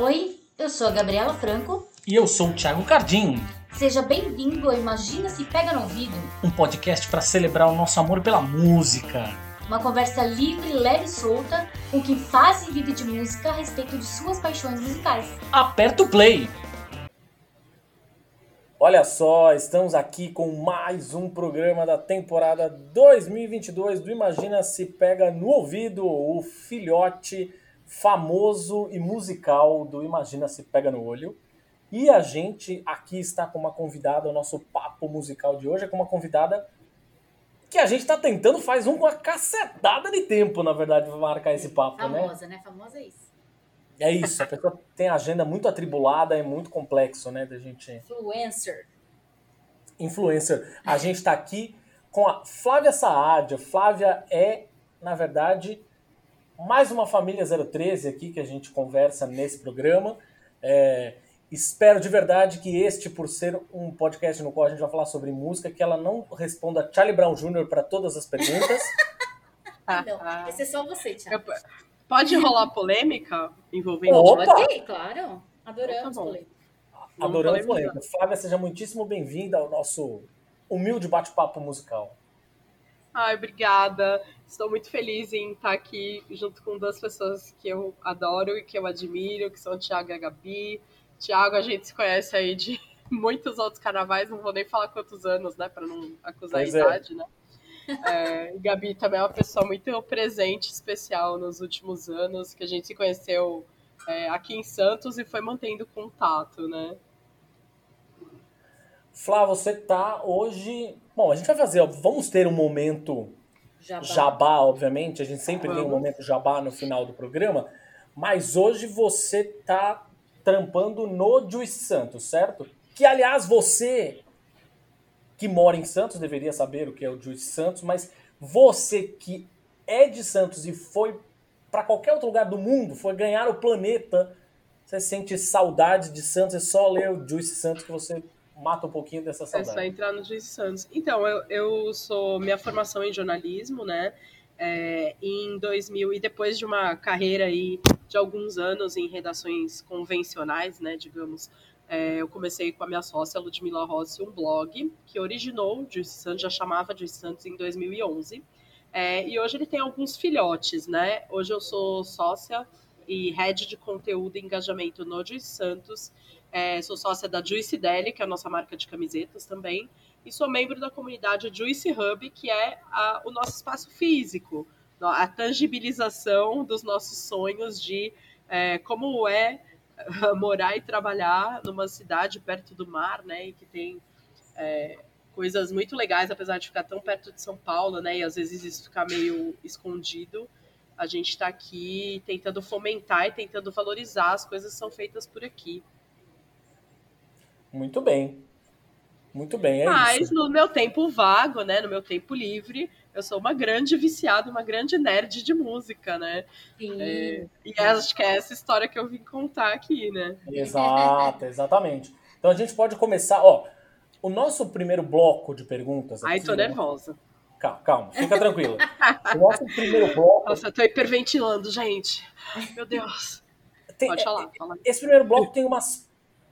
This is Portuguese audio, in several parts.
Oi, eu sou a Gabriela Franco. E eu sou o Thiago Cardim. Seja bem-vindo a Imagina Se Pega no Ouvido, um podcast para celebrar o nosso amor pela música. Uma conversa livre, leve e solta com quem faz e vive de música a respeito de suas paixões musicais. Aperta o play! Olha só, estamos aqui com mais um programa da temporada 2022 do Imagina Se Pega no Ouvido, o filhote famoso e musical do Imagina Se Pega no Olho. E a gente aqui está com uma convidada, o nosso papo musical de hoje é com uma convidada que a gente está tentando faz um com a cacetada de tempo, na verdade, para marcar esse papo, Famosa, né? Famosa, né? Famosa é isso. É isso, a pessoa tem agenda muito atribulada, é muito complexo, né, da gente... Influencer. Influencer. A gente está aqui com a Flávia Saadia. Flávia é, na verdade, mais uma família 013 aqui que a gente conversa nesse programa. É, espero de verdade que este, por ser um podcast no qual a gente vai falar sobre música, que ela não responda Charlie Brown Jr. para todas as perguntas. ah, não, esse é só você, Thiago. Pode rolar polêmica envolvendo Opa! Pode, claro. Adoramos Tá bom. polêmica. Adoramos polêmica. Flávia, seja muitíssimo bem-vinda ao nosso humilde bate-papo musical. Ai, obrigada. Estou muito feliz em estar aqui junto com duas pessoas que eu adoro e que eu admiro, que são o Thiago e a Gabi. Thiago, a gente se conhece aí de muitos outros carnavais, não vou nem falar quantos anos, né, para não acusar Pois a é. idade, né? É, Gabi também é uma pessoa muito presente, especial nos últimos anos, que a gente se conheceu é, aqui em Santos e foi mantendo contato, né? Flá, você tá hoje. Bom, a gente vai fazer, ó, vamos ter um momento Jabá. jabá, obviamente. A gente sempre tem um Vamos. momento jabá no final do programa. Mas hoje você tá trampando no Juice Santos, certo? Que, aliás, você que mora em Santos deveria saber o que é o Juice Santos, mas você que é de Santos e foi para qualquer outro lugar do mundo, foi ganhar o planeta, você sente saudade de Santos, é só ler o Juice Santos que você mata um pouquinho dessa É saudade. só entrar no Juiz Santos. Então, eu, eu sou minha formação em jornalismo, né? É, em 2000 e depois de uma carreira aí de alguns anos em redações convencionais, né, digamos, é, eu comecei com a minha sócia Ludmila Rossi um blog que originou o Juiz Santos, já chamava Juiz Santos em 2011. É, e hoje ele tem alguns filhotes, né? Hoje eu sou sócia e head de conteúdo e engajamento no Juiz Santos. É, sou sócia da Juice Deli, que é a nossa marca de camisetas também, e sou membro da comunidade Juice Hub, que é a- o nosso espaço físico, a tangibilização dos nossos sonhos de é, como é morar e trabalhar numa cidade perto do mar, né, e que tem é, coisas muito legais, apesar de ficar tão perto de São Paulo, né, e às vezes isso ficar meio escondido. A gente está aqui tentando fomentar e tentando valorizar as coisas que são feitas por aqui. Muito bem. Muito bem, é Mas isso. no meu tempo vago, né, no meu tempo livre, eu sou uma grande viciada, uma grande nerd de música, né? Sim. É, e acho que é essa história que eu vim contar aqui, né? Exato, exatamente. Então a gente pode começar, ó, o nosso primeiro bloco de perguntas Ai, aqui, tô né? nervosa. Calma, calma, fica tranquila. O nosso primeiro bloco Nossa, eu tô hiperventilando, gente. Meu Deus. tem, Pode falar, fala. esse primeiro bloco tem umas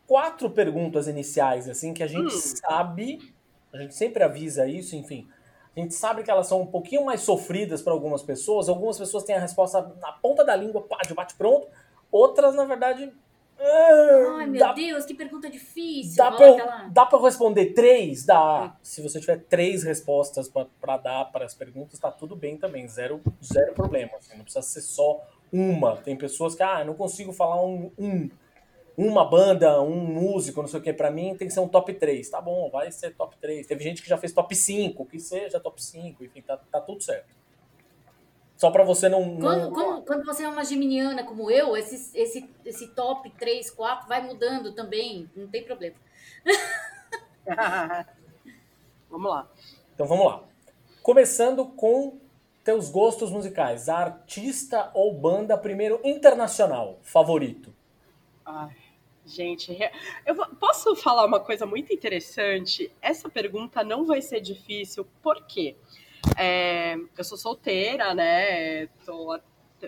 quatro perguntas iniciais assim que a gente Hum. sabe, a gente sempre avisa isso, enfim. A gente sabe que elas são um pouquinho mais sofridas para algumas pessoas. Algumas pessoas têm a resposta na ponta da língua, pá, de bate pronto. Outras, na verdade, ah, Ai, meu dá Deus, que pergunta difícil. Dá eu- eu responder três? Dá. Se você tiver três respostas pra dar para as perguntas, tá tudo bem também. Zero, zero problema. assim, não precisa ser só uma. Tem pessoas que, ah, não consigo falar um, um- uma banda, um músico, não sei o que. Pra mim tem que ser um top 3. Tá bom, vai ser top 3. Teve gente que já fez top 5, que seja top 5. Enfim, tá, tá tudo certo. Só pra você não. não- Quando, quando, quando você é uma geminiana como eu, esse, esse, esse top 3, 4 vai mudando também. Não tem problema. Vamos lá. Então vamos lá. Começando com teus gostos musicais. Artista ou banda, primeiro internacional, favorito? Ai, gente, eu posso falar uma coisa muito interessante? Essa pergunta não vai ser difícil, por quê? É, eu sou solteira, né? Tô há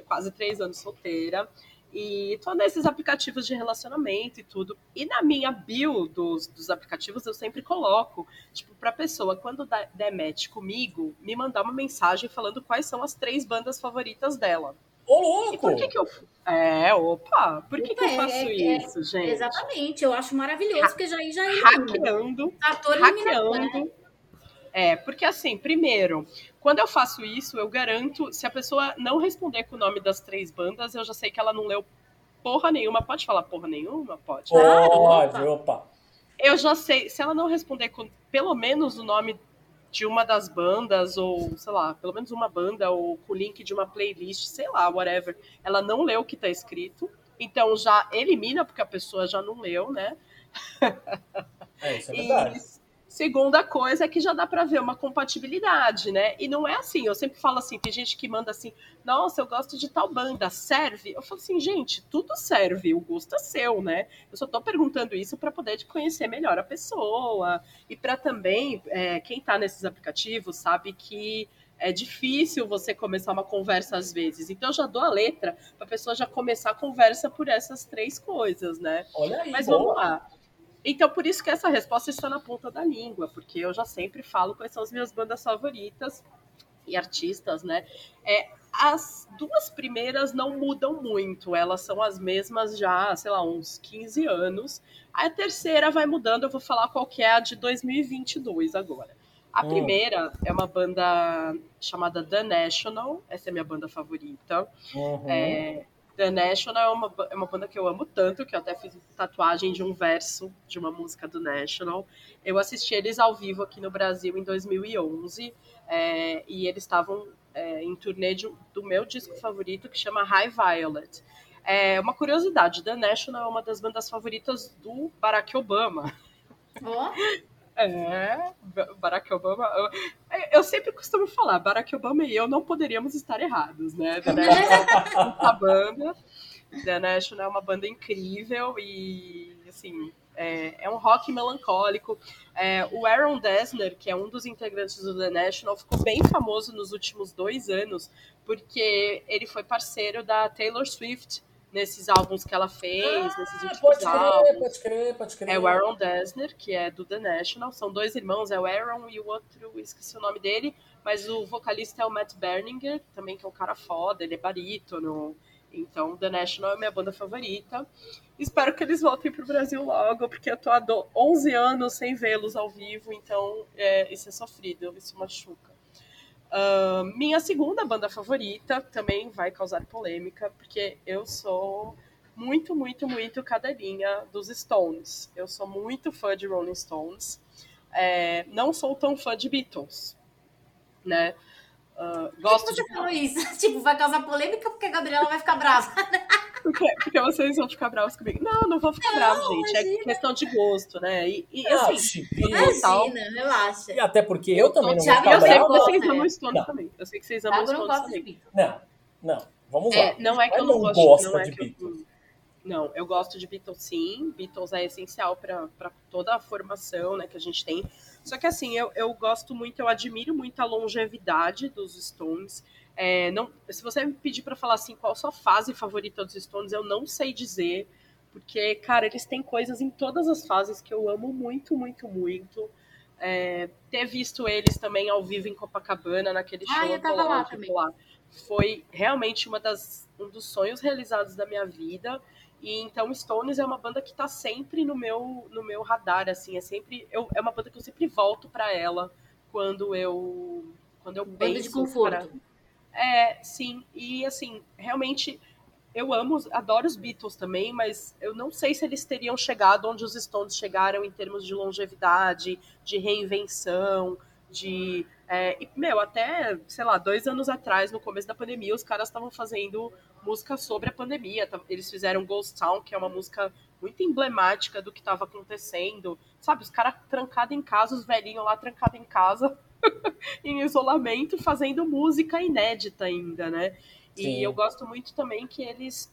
quase três anos solteira. E todos esses aplicativos de relacionamento e tudo. E na minha bio dos, dos aplicativos eu sempre coloco, tipo, pra pessoa, quando der match comigo, me mandar uma mensagem falando quais são as três bandas favoritas dela. Ô, louco! E por que que eu... É, opa! Por que, Opa, que eu é- faço é- isso, gente? Exatamente, eu acho maravilhoso, porque já aí já é Hackeando né? hackeando. É, porque assim, primeiro, quando eu faço isso, eu garanto, se a pessoa não responder com o nome das três bandas, eu já sei que ela não leu porra nenhuma. Pode falar porra nenhuma? Pode. Pode, opa. Eu já sei, se ela não responder com pelo menos o nome de uma das bandas, ou sei lá, pelo menos uma banda, ou com o link de uma playlist, sei lá, whatever, ela não leu o que tá escrito. Então já elimina, porque a pessoa já não leu, né? É, isso é verdade. E segunda coisa é que já dá pra ver uma compatibilidade, né? E não é assim, eu sempre falo assim, tem gente que manda assim, nossa, eu gosto de tal banda, serve? Eu falo assim, gente, tudo serve, o gosto é seu, né? Eu só tô perguntando isso para poder conhecer melhor a pessoa e para também, é, quem tá nesses aplicativos sabe que é difícil você começar uma conversa às vezes. Então eu já dou a letra pra pessoa já começar a conversa por essas três coisas, né? Olha aí, Mas boa. vamos lá. Então, por isso que essa resposta está na ponta da língua, porque eu já sempre falo quais são as minhas bandas favoritas e artistas, né? É, as duas primeiras não mudam muito, elas são as mesmas já, sei lá, uns 15 anos. A terceira vai mudando, eu vou falar qual que é a de 2022 agora. A Hum. primeira é uma banda chamada The National, essa é a minha banda favorita. Uhum. É, The National é uma, é uma banda que eu amo tanto, que eu até fiz tatuagem de um verso de uma música do National. Eu assisti eles ao vivo aqui no Brasil em 2011, é, e eles estavam é, em turnê de- do meu disco favorito, que chama High Violet. É, uma curiosidade, The National é uma das bandas favoritas do Barack Obama. Ó, É, Ba- Barack Obama. Eu, sempre costumo falar, Barack Obama e eu não poderíamos estar errados, né? National é uma banda. The National é uma banda incrível e, assim, é, é um rock melancólico. É, o Aaron Dessner, que é um dos integrantes do The National, ficou bem famoso nos últimos dois anos, porque ele foi parceiro da Taylor Swift nesses álbuns que ela fez, nesses Ah, últimos pode álbuns. crer, pode crer, pode crer. É o Aaron Dessner, que é do The National. São dois irmãos, é o Aaron e o outro, esqueci o nome dele. Mas o vocalista é o Matt Berninger, também que é um cara foda, ele é barítono. Então, The National é minha banda favorita. Espero que eles voltem pro Brasil logo, porque eu tô há do- 11 anos sem vê-los ao vivo, então é, isso é sofrido, isso machuca. Ah, minha segunda banda favorita também vai causar polêmica, porque eu sou muito, muito, muito cadelinha dos Stones. Eu sou muito fã de Rolling Stones. É, não sou tão fã de Beatles, né? Ah, por que gosto você de falou isso? Tipo, vai causar polêmica porque a Gabriela vai ficar brava. Porque, porque vocês vão ficar bravos comigo. Não, não vou ficar bravo, gente. É imagina. questão de gosto, né? E, e, Ah, assim, Chiquinho. Total. Imagina, relaxa. E até porque eu também não vou ficar eu sei que vocês né? amam Stones Não. também. Eu sei que vocês amam não gosta de também. Não, não. Vamos lá. É, não é que eu Mas não, não gosto, não é de que eu- Beatles. não, eu gosto de Beatles sim. Beatles é essencial para toda a formação né, que a gente tem. Só que assim, eu, eu gosto muito, eu admiro muito a longevidade dos Stones. É, não, se você me pedir para falar assim, qual a sua fase favorita dos Stones, eu não sei dizer. Porque, cara, eles têm coisas em todas as fases que eu amo muito, muito, muito. É, ter visto eles também ao vivo em Copacabana, naquele Ah, show eu tava lá também. lá, foi realmente uma das, um dos sonhos realizados da minha vida. E então Stones é uma banda que tá sempre no meu no meu radar assim, é sempre eu, é uma banda que eu sempre volto para ela quando eu quando eu Banda penso de conforto. pra- É, sim. E assim, realmente eu amo, adoro os Beatles também, mas eu não sei se eles teriam chegado onde os Stones chegaram em termos de longevidade, de reinvenção, de. é, e, meu, até, sei lá, dois anos atrás, no começo da pandemia, os caras estavam fazendo música sobre a pandemia. tá- Eles fizeram Ghost Town, que é uma música muito emblemática do que estava acontecendo. Sabe, os caras trancados em casa, os velhinhos lá trancados em casa, em isolamento, fazendo música inédita ainda, né? E Sim. eu gosto muito também que eles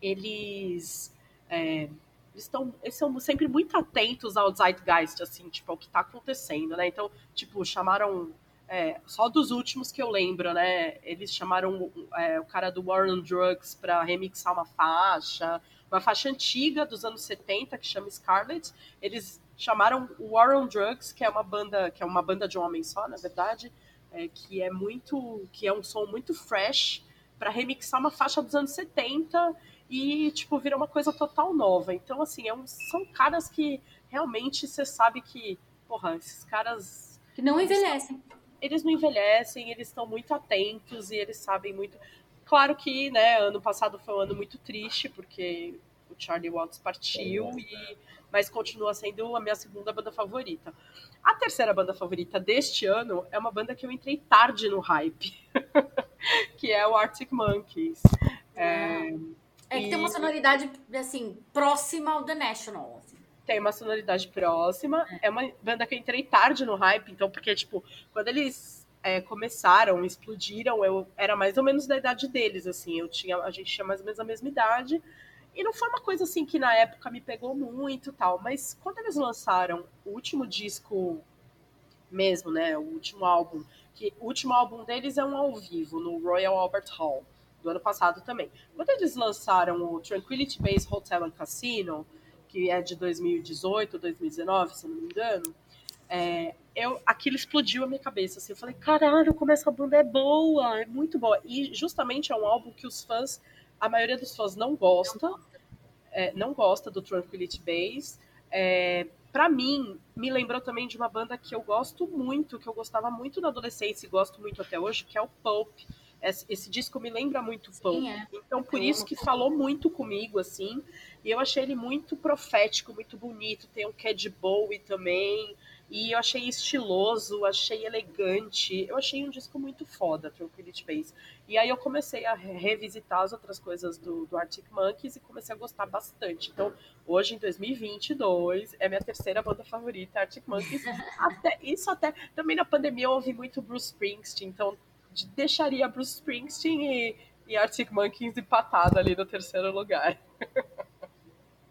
eles é, estão eles são sempre muito atentos ao zeitgeist assim tipo ao que está acontecendo né então tipo chamaram é, só dos últimos que eu lembro, né? Eles chamaram é, o cara do War on Drugs para remixar uma faixa, uma faixa antiga dos anos 70 que chama Scarlet. Eles chamaram o War on Drugs, que é uma banda, que é uma banda de um homem só, na verdade, é, que é muito, que é um som muito fresh para remixar uma faixa dos anos 70 e tipo vira uma coisa total nova. Então assim, é um, são caras que realmente você sabe que, porra, esses caras que não envelhecem eles não envelhecem, eles estão muito atentos e eles sabem muito. Claro que, né, ano passado foi um ano muito triste, porque Charlie Watts partiu, e... mas continua sendo a minha segunda banda favorita. A terceira banda favorita deste ano é uma banda que eu entrei tarde no hype, que é o Arctic Monkeys. É, é que e... tem uma sonoridade, assim, próxima ao The National. Assim tem uma sonoridade próxima. É. é uma banda que eu entrei tarde no hype, então, porque, tipo, quando eles é, começaram, explodiram, eu era mais ou menos da idade deles, assim. Eu tinha, a gente tinha mais ou menos a mesma idade. E não foi uma coisa assim que na época me pegou muito tal. Mas quando eles lançaram o último disco mesmo, né? O último álbum. Que o último álbum deles é um ao vivo, no Royal Albert Hall, do ano passado também. Quando eles lançaram o Tranquility Base Hotel and Casino, que é de 2018, 2019, se não me engano, é, eu, aquilo explodiu a minha cabeça. Assim, eu falei, caralho, como essa banda é boa, é muito boa. E justamente é um álbum que os fãs, a maioria dos fãs não gosta, é, não gosta do Tranquility Base. É, para mim, me lembrou também de uma banda que eu gosto muito, que eu gostava muito na adolescência e gosto muito até hoje, que é o Pulp. Esse, esse disco me lembra muito Pulp. É. Então, por isso que falou muito comigo, assim. E eu achei ele muito profético, muito bonito. Tem um Cad Bowie também. E eu achei estiloso, achei elegante. Eu achei um disco muito foda, Tranquility Base. E aí eu comecei a revisitar as outras coisas do, do Arctic Monkeys e comecei a gostar bastante. Então, hoje, em 2022, é minha terceira banda favorita, Arctic Monkeys. até, isso até... Também na pandemia eu ouvi muito Bruce Springsteen, então deixaria Bruce Springsteen e, e Arctic Monkeys empatado ali no terceiro lugar.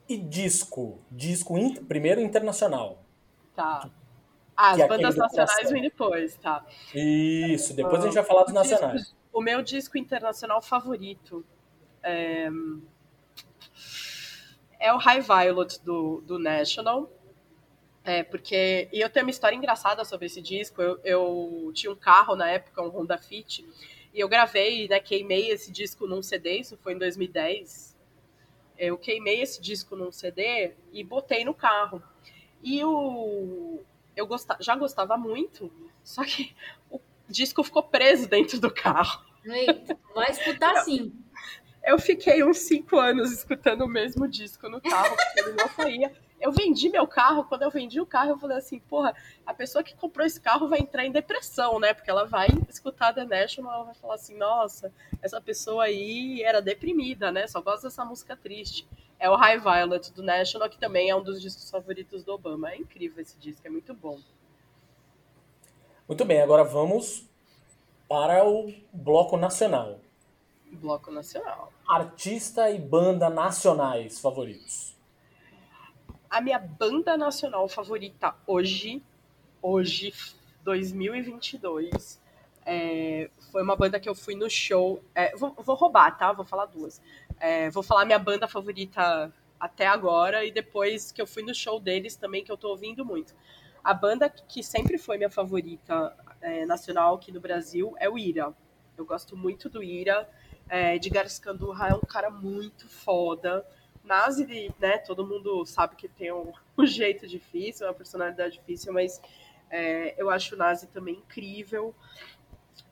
E disco? Disco in, primeiro internacional. Tá. Ah, as é bandas nacionais vêm depois, tá. Isso, depois a gente vai falar dos nacionais. Disco, o meu disco internacional favorito é, é o High Violet do, do National. É, porque. E eu tenho uma história engraçada sobre esse disco. Eu, eu tinha um carro na época, um Honda Fit, e eu gravei, né, queimei esse disco num CD, isso foi em 2010. Eu queimei esse disco num CD e botei no carro. E o, eu gostava, já gostava muito, só que o disco ficou preso dentro do carro. Eita, vai escutar sim. Eu fiquei uns cinco anos escutando o mesmo disco no carro, porque ele não saía eu vendi meu carro, quando eu vendi o carro, eu falei assim, porra, a pessoa que comprou esse carro vai entrar em depressão, né? Porque ela vai escutar The National, ela vai falar assim, nossa, essa pessoa aí era deprimida, né? Só gosta dessa música triste. É o High Violet do National, que também é um dos discos favoritos do Obama. É incrível esse disco, é muito bom. Muito bem, agora vamos para o bloco nacional. Bloco nacional. Artista e banda nacionais favoritos a minha banda nacional favorita hoje, hoje, 2022, é, foi uma banda que eu fui no show. É, vou, vou, roubar, tá? Vou falar duas. É, vou falar minha banda favorita até agora e depois que eu fui no show deles também, que eu tô ouvindo muito. A banda que sempre foi minha favorita é, nacional aqui no Brasil é o Ira. Eu gosto muito do Ira. É, Edgar Scandurra é um cara muito foda. Nazi, né, todo mundo sabe que tem um, um jeito difícil, uma personalidade difícil, mas é, eu acho o Nazi também incrível.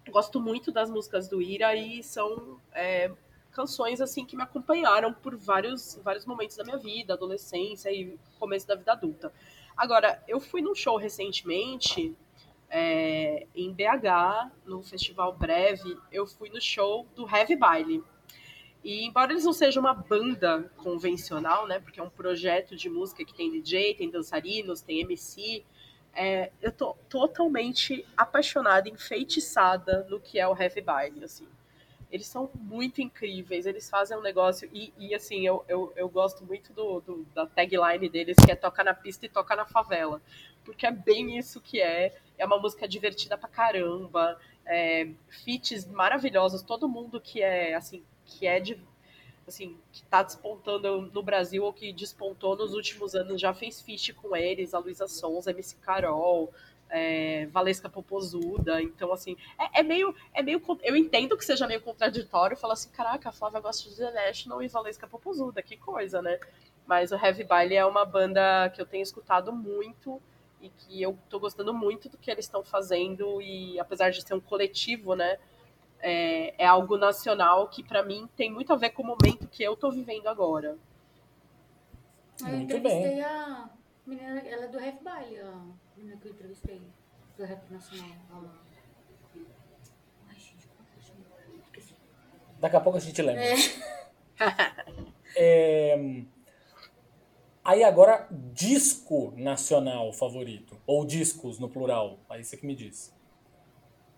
Gosto muito das músicas do Ira e são é, canções assim que me acompanharam por vários, vários momentos da minha vida, adolescência e começo da vida adulta. Agora, eu fui num show recentemente é, em BH, no Festival Breve, eu fui no show do Heavy Baile. E embora eles não sejam uma banda convencional, né, porque é um projeto de música que tem DJ, tem dançarinos, tem MC, é, eu tô totalmente apaixonada, enfeitiçada no que é o Heavy Baile, assim. Eles são muito incríveis, eles fazem um negócio, e, e assim, eu, eu, eu gosto muito do, do, da tagline deles, que é toca na pista e toca na favela, porque é bem isso que é, é uma música divertida pra caramba, é, feats maravilhosos, todo mundo que é assim, que é de assim, que tá despontando no Brasil ou que despontou nos últimos anos já fez feat com eles, a Luísa Sons, a MC Carol, é, Valesca Popozuda, então assim, é, é, meio, é meio, eu entendo que seja meio contraditório falar assim, caraca, a Flávia gosta de The National e Valesca Popozuda, que coisa, né? Mas o Heavy Baile é uma banda que eu tenho escutado muito e que eu tô gostando muito do que eles estão fazendo e apesar de ser um coletivo, né, é, é algo nacional que para mim tem muito a ver com o momento que eu tô vivendo agora. Eu muito entrevistei bem. a menina, ela é do Heavy Baile, a menina que eu entrevistei, do Rap Nacional. Ai, gente, como é que chama? Daqui a pouco a gente lembra. É. é... Aí agora, disco nacional favorito. Ou discos no plural. Aí você que me diz.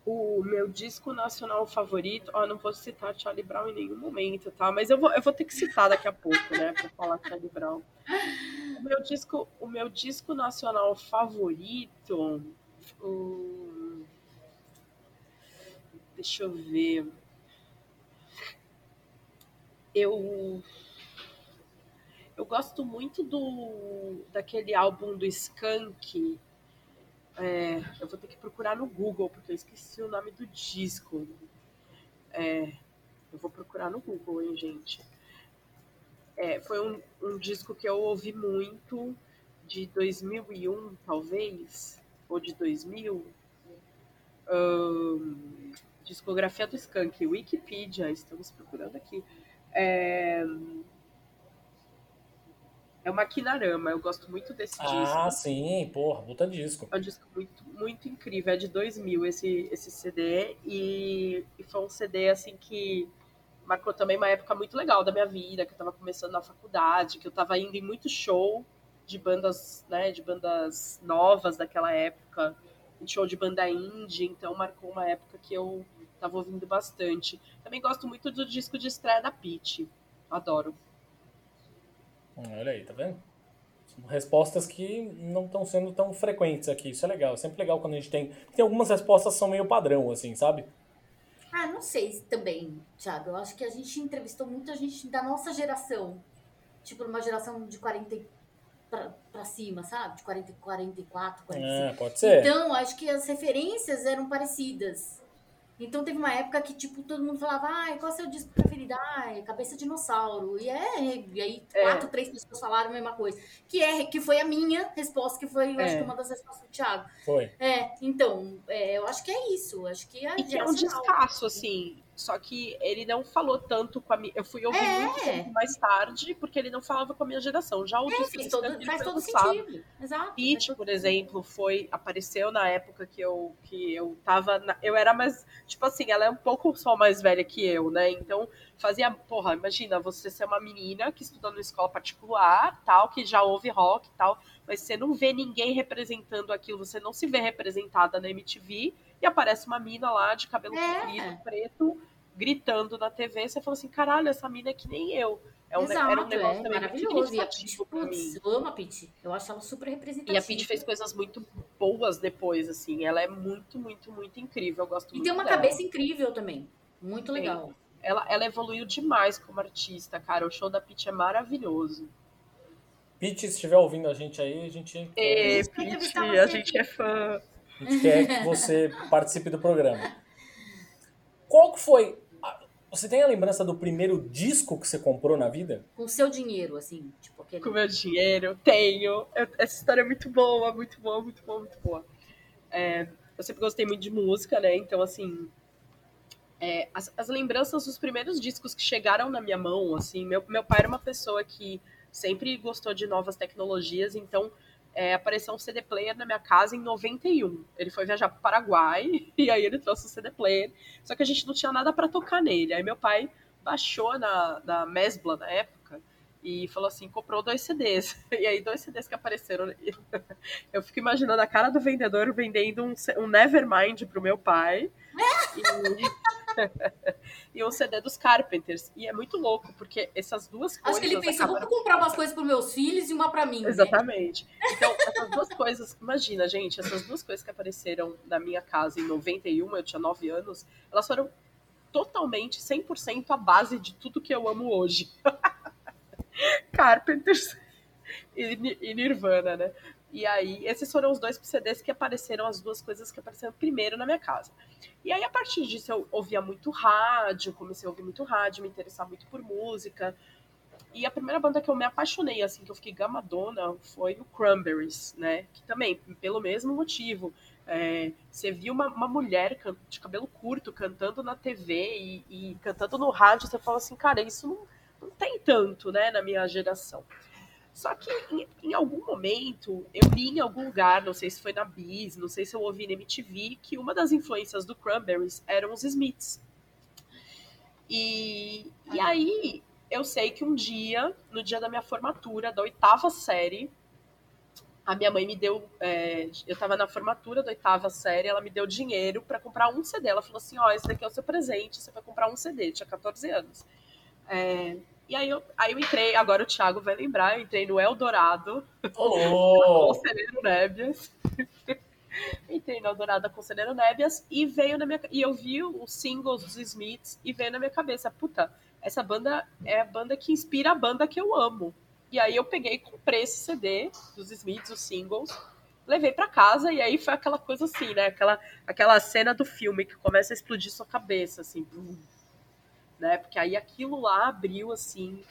O meu disco nacional favorito, ó, não vou citar Charlie Brown em nenhum momento, tá? Mas eu vou, eu vou ter que citar daqui a pouco, né? Pra falar Charlie Brown. O meu disco, o meu disco nacional favorito. Hum, deixa eu ver. Eu eu gosto muito do daquele álbum do Skank. É, eu vou ter que procurar no Google, porque eu esqueci o nome do disco. É, eu vou procurar no Google, hein, gente. É, foi um, um disco que eu ouvi muito, de 2001, talvez, ou de 2000. Um, discografia do Skank, Wikipedia, estamos procurando aqui. É, é o Maquinarama, eu gosto muito desse ah, disco. Ah, sim, porra, puta disco. É um disco muito, muito incrível, é de 2000 esse, esse CD, e, e foi um CD, assim, que marcou também uma época muito legal da minha vida, que eu tava começando na faculdade, que eu tava indo em muito show de bandas, né, de bandas novas daquela época, show de banda indie, então marcou uma época que eu tava ouvindo bastante. Também gosto muito do disco de estreia da Pitty, adoro. Olha aí, tá vendo? São respostas que não estão sendo tão frequentes aqui. Isso é legal. É sempre legal quando a gente tem. Tem algumas respostas que são meio padrão, assim, sabe? Ah, não sei também, Thiago. Eu acho que a gente entrevistou muita gente da nossa geração. Tipo, uma geração de 40 pra, pra cima, sabe? De 40, 44, 45. É, pode ser. Então, acho que as referências eram parecidas. Então teve uma época que, tipo, todo mundo falava, ai, qual é o seu disco preferido? Ai, Cabeça Dinossauro. E, é, e aí é. quatro, três pessoas falaram a mesma coisa. Que, é, que foi a minha resposta, que foi, eu é. acho que uma das respostas do Thiago. Foi. É, então, é, eu acho que é isso. Acho que é E que é um descasso, assim. Só que ele não falou tanto com a minha. Eu fui ouvir é. muito tempo mais tarde, porque ele não falava com a minha geração. Já o é, faz todo, faz todo sentido. Exato. Pete, por exemplo, foi. Apareceu na época que eu, que eu tava. Na, eu era mais. Tipo assim, ela é um pouco só mais velha que eu, né? Então, fazia. Porra, imagina, você ser uma menina que estuda numa escola particular, tal, que já ouve rock e tal, mas você não vê ninguém representando aquilo, você não se vê representada na MTV e aparece uma mina lá de cabelo é. comprido, preto, gritando na TV. Você fala assim: caralho, essa mina é que nem eu. É um, Exato, era um negócio é, também maravilhoso. E a Pitty, putz, eu amo a Pitty. Eu acho ela super representativa. E a Pitty fez coisas muito boas depois, assim. Ela é muito, muito, muito incrível. Eu gosto e muito tem uma dela. cabeça incrível também. Muito legal. Ela, ela evoluiu demais como artista, cara. O show da Pitty é maravilhoso. Pitty, se estiver ouvindo a gente aí, a gente. É, Pitty, a gente é fã. A gente quer que você participe do programa. Qual que foi. Você tem a lembrança do primeiro disco que você comprou na vida? Com o seu dinheiro, assim, tipo aquele... Com o meu dinheiro, tenho. Eu, essa história é muito boa, muito boa, muito boa, muito boa. É, eu sempre gostei muito de música, né? Então, assim, é, as, as, lembranças dos primeiros discos que chegaram na minha mão, assim, meu, meu pai era uma pessoa que sempre gostou de novas tecnologias, então é, apareceu um CD player na minha casa em 91. Ele foi viajar para o Paraguai e aí ele trouxe o CD player. Só que a gente não tinha nada para tocar nele. Aí meu pai baixou na, na Mesbla na época e falou assim: comprou dois CDs. E aí, dois CDs que apareceram. Eu fico imaginando a cara do vendedor vendendo um, um Nevermind pro meu pai. e, e um CD dos Carpenters. E é muito louco, porque essas duas coisas. Acho que ele pensou, acabaram... vou comprar umas coisas para meus filhos e uma para mim. Né? Exatamente. Né? Então, essas duas coisas, imagina, gente, essas duas coisas que apareceram na minha casa em 91, eu tinha 9 anos, elas foram totalmente, 100% a base de tudo que eu amo hoje. Carpenters e Nirvana, né? E aí, esses foram os dois CDs que apareceram, as duas coisas que apareceram primeiro na minha casa. E aí, a partir disso, eu ouvia muito rádio, comecei a ouvir muito rádio, me interessar muito por música. E a primeira banda que eu me apaixonei, assim, que eu fiquei gamadona, foi o Cranberries, né? Que também, pelo mesmo motivo. É, você viu uma, uma, mulher de cabelo curto cantando na TV e, e, cantando no rádio, você fala assim, cara, isso não, não tem tanto, né, na minha geração. Só que em, em, algum momento eu li em algum lugar, não sei se foi na Bis, não sei se eu ouvi na MTV, que uma das influências do Cranberries eram os Smiths. E, e aí eu sei que um dia, no dia da minha formatura, da oitava série, a minha mãe me deu. É, eu estava na formatura da oitava série, ela me deu dinheiro para comprar um CD. Ela falou assim: Ó, oh, esse daqui é o seu presente, você vai comprar um CD. Eu tinha 14 anos. É, e aí eu, aí eu entrei, agora o Thiago vai lembrar, eu entrei no Eldorado, oh. Conselheiro Nébias. entrei no Eldorado Conselheiro Nébias e veio na minha e eu vi os singles dos Smiths e veio na minha cabeça, puta, essa banda é a banda que inspira a banda que eu amo. E aí eu peguei e comprei esse CD dos Smiths, os singles, levei para casa e aí foi aquela coisa assim, né? Aquela, aquela cena do filme que começa a explodir sua cabeça, assim. Né? Porque aí aquilo lá abriu assim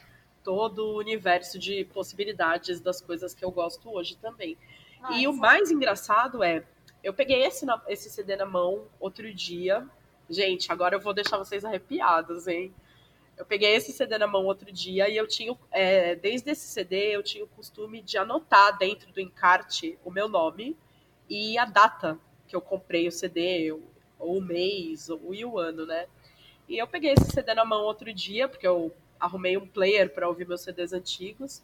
todo o universo de possibilidades das coisas que eu gosto hoje também. e o mais engraçado é, eu peguei esse, esse CD na mão outro dia. Gente, agora eu vou deixar vocês arrepiados, hein? Eu peguei esse CD na mão outro dia e eu tinha, é, desde esse CD, eu tinha o costume de anotar dentro do encarte o meu nome e a data que eu comprei o CD, ou o mês, ou o ano, né? E eu peguei esse CD na mão outro dia, porque eu arrumei um player para ouvir meus CDs antigos.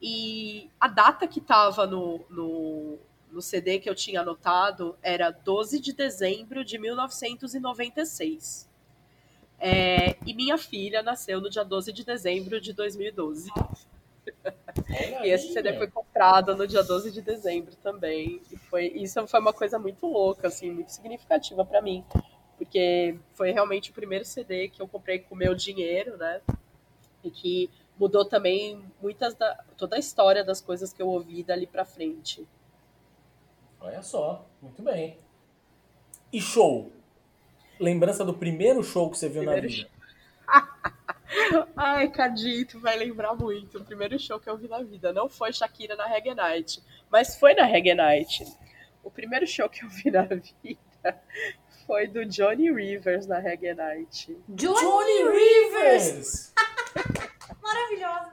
E a data que estava no, no, no, CD que eu tinha anotado era 12 de dezembro de 1996. É, e minha filha nasceu no dia 12 de dezembro de 2012. e esse CD foi comprado no dia 12 de dezembro também. E foi, isso foi uma coisa muito louca, assim, muito significativa para mim porque foi realmente o primeiro CD que eu comprei com o meu dinheiro, né? E que mudou também muitas da, toda a história das coisas que eu ouvi dali para frente. Olha só, muito bem. E show? Lembrança do primeiro show que você viu primeiro na vida? Ai, Cadito, vai lembrar muito. O primeiro show que eu vi na vida não foi Shakira na Reggae Night, mas foi na Reggae Night. O primeiro show que eu vi na vida foi do Johnny Rivers na Reggae Night. Johnny, Johnny Rivers! Maravilhosa.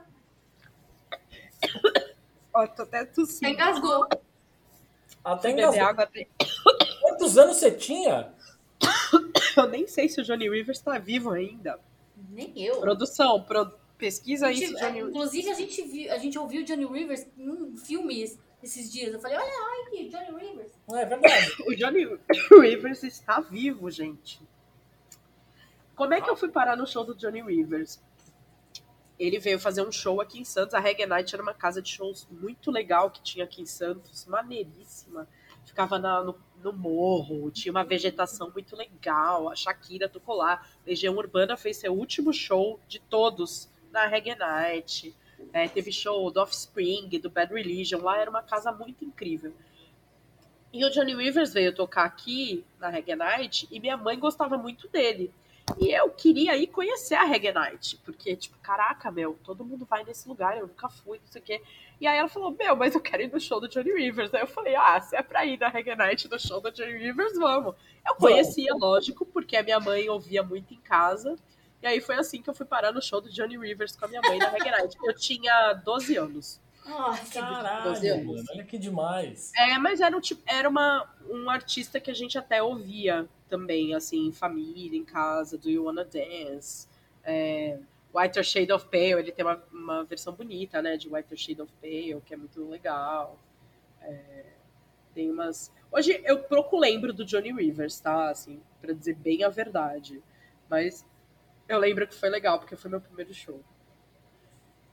Ó, tô até tossindo. Engasgou. Até engasgou. Água até... Quantos anos você tinha? Eu nem sei se o Johnny Rivers tá vivo ainda. Nem eu. Produção, pro... pesquisa gente, isso, Johnny Inclusive, a gente, viu, a gente ouviu o Johnny Rivers num filme esses dias. Eu falei, olha, ai, Johnny Rivers. É verdade. o Johnny Rivers está vivo, gente. Como é que eu fui parar no show do Johnny Rivers? Ele veio fazer um show aqui em Santos. A Reggae Night era uma casa de shows muito legal que tinha aqui em Santos, maneiríssima. Ficava na, no, no morro, tinha uma vegetação muito legal. A Shakira tocou lá. Legião Urbana fez seu último show de todos na Reggae Night. É, teve show do Offspring, do Bad Religion, lá era uma casa muito incrível. E o Johnny Rivers veio tocar aqui na Reggae Night e minha mãe gostava muito dele. E eu queria ir conhecer a Reggae Night, porque, tipo, caraca, meu, todo mundo vai nesse lugar, eu nunca fui, não sei o quê. E aí ela falou, meu, mas eu quero ir no show do Johnny Rivers. Aí eu falei, ah, se é pra ir na Reggae Night no show do Johnny Rivers, vamos. Eu conhecia, lógico, porque a minha mãe ouvia muito em casa. E aí foi assim que eu fui parar no show do Johnny Rivers com a minha mãe na Reggae Night. Eu tinha 12 anos. Nossa, caralho, anos. olha que demais. É, mas era, um, tipo, era uma, um artista que a gente até ouvia também, assim, em família, em casa, do You Wanna Dance. É, Whiter Shade of Pale, ele tem uma, uma versão bonita, né, de Whiter Shade of Pale, que é muito legal. É, tem umas... Hoje eu pouco lembro do Johnny Rivers, tá, assim, pra dizer bem a verdade. Mas eu lembro que foi legal, porque foi meu primeiro show.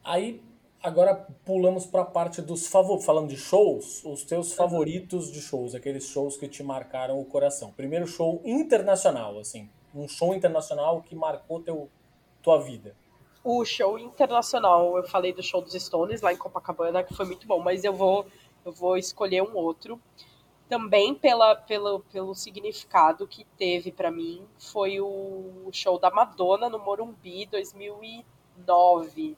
Aí, agora pulamos para a parte dos favoritos. Falando de shows, os teus favoritos de shows, aqueles shows que te marcaram o coração. Primeiro show internacional, assim. Um show internacional que marcou teu, tua vida. O show internacional, eu falei do show dos Stones lá em Copacabana, que foi muito bom, mas eu vou, eu vou escolher um outro também pela, pelo, pelo significado que teve para mim, foi o show da Madonna no Morumbi 2009.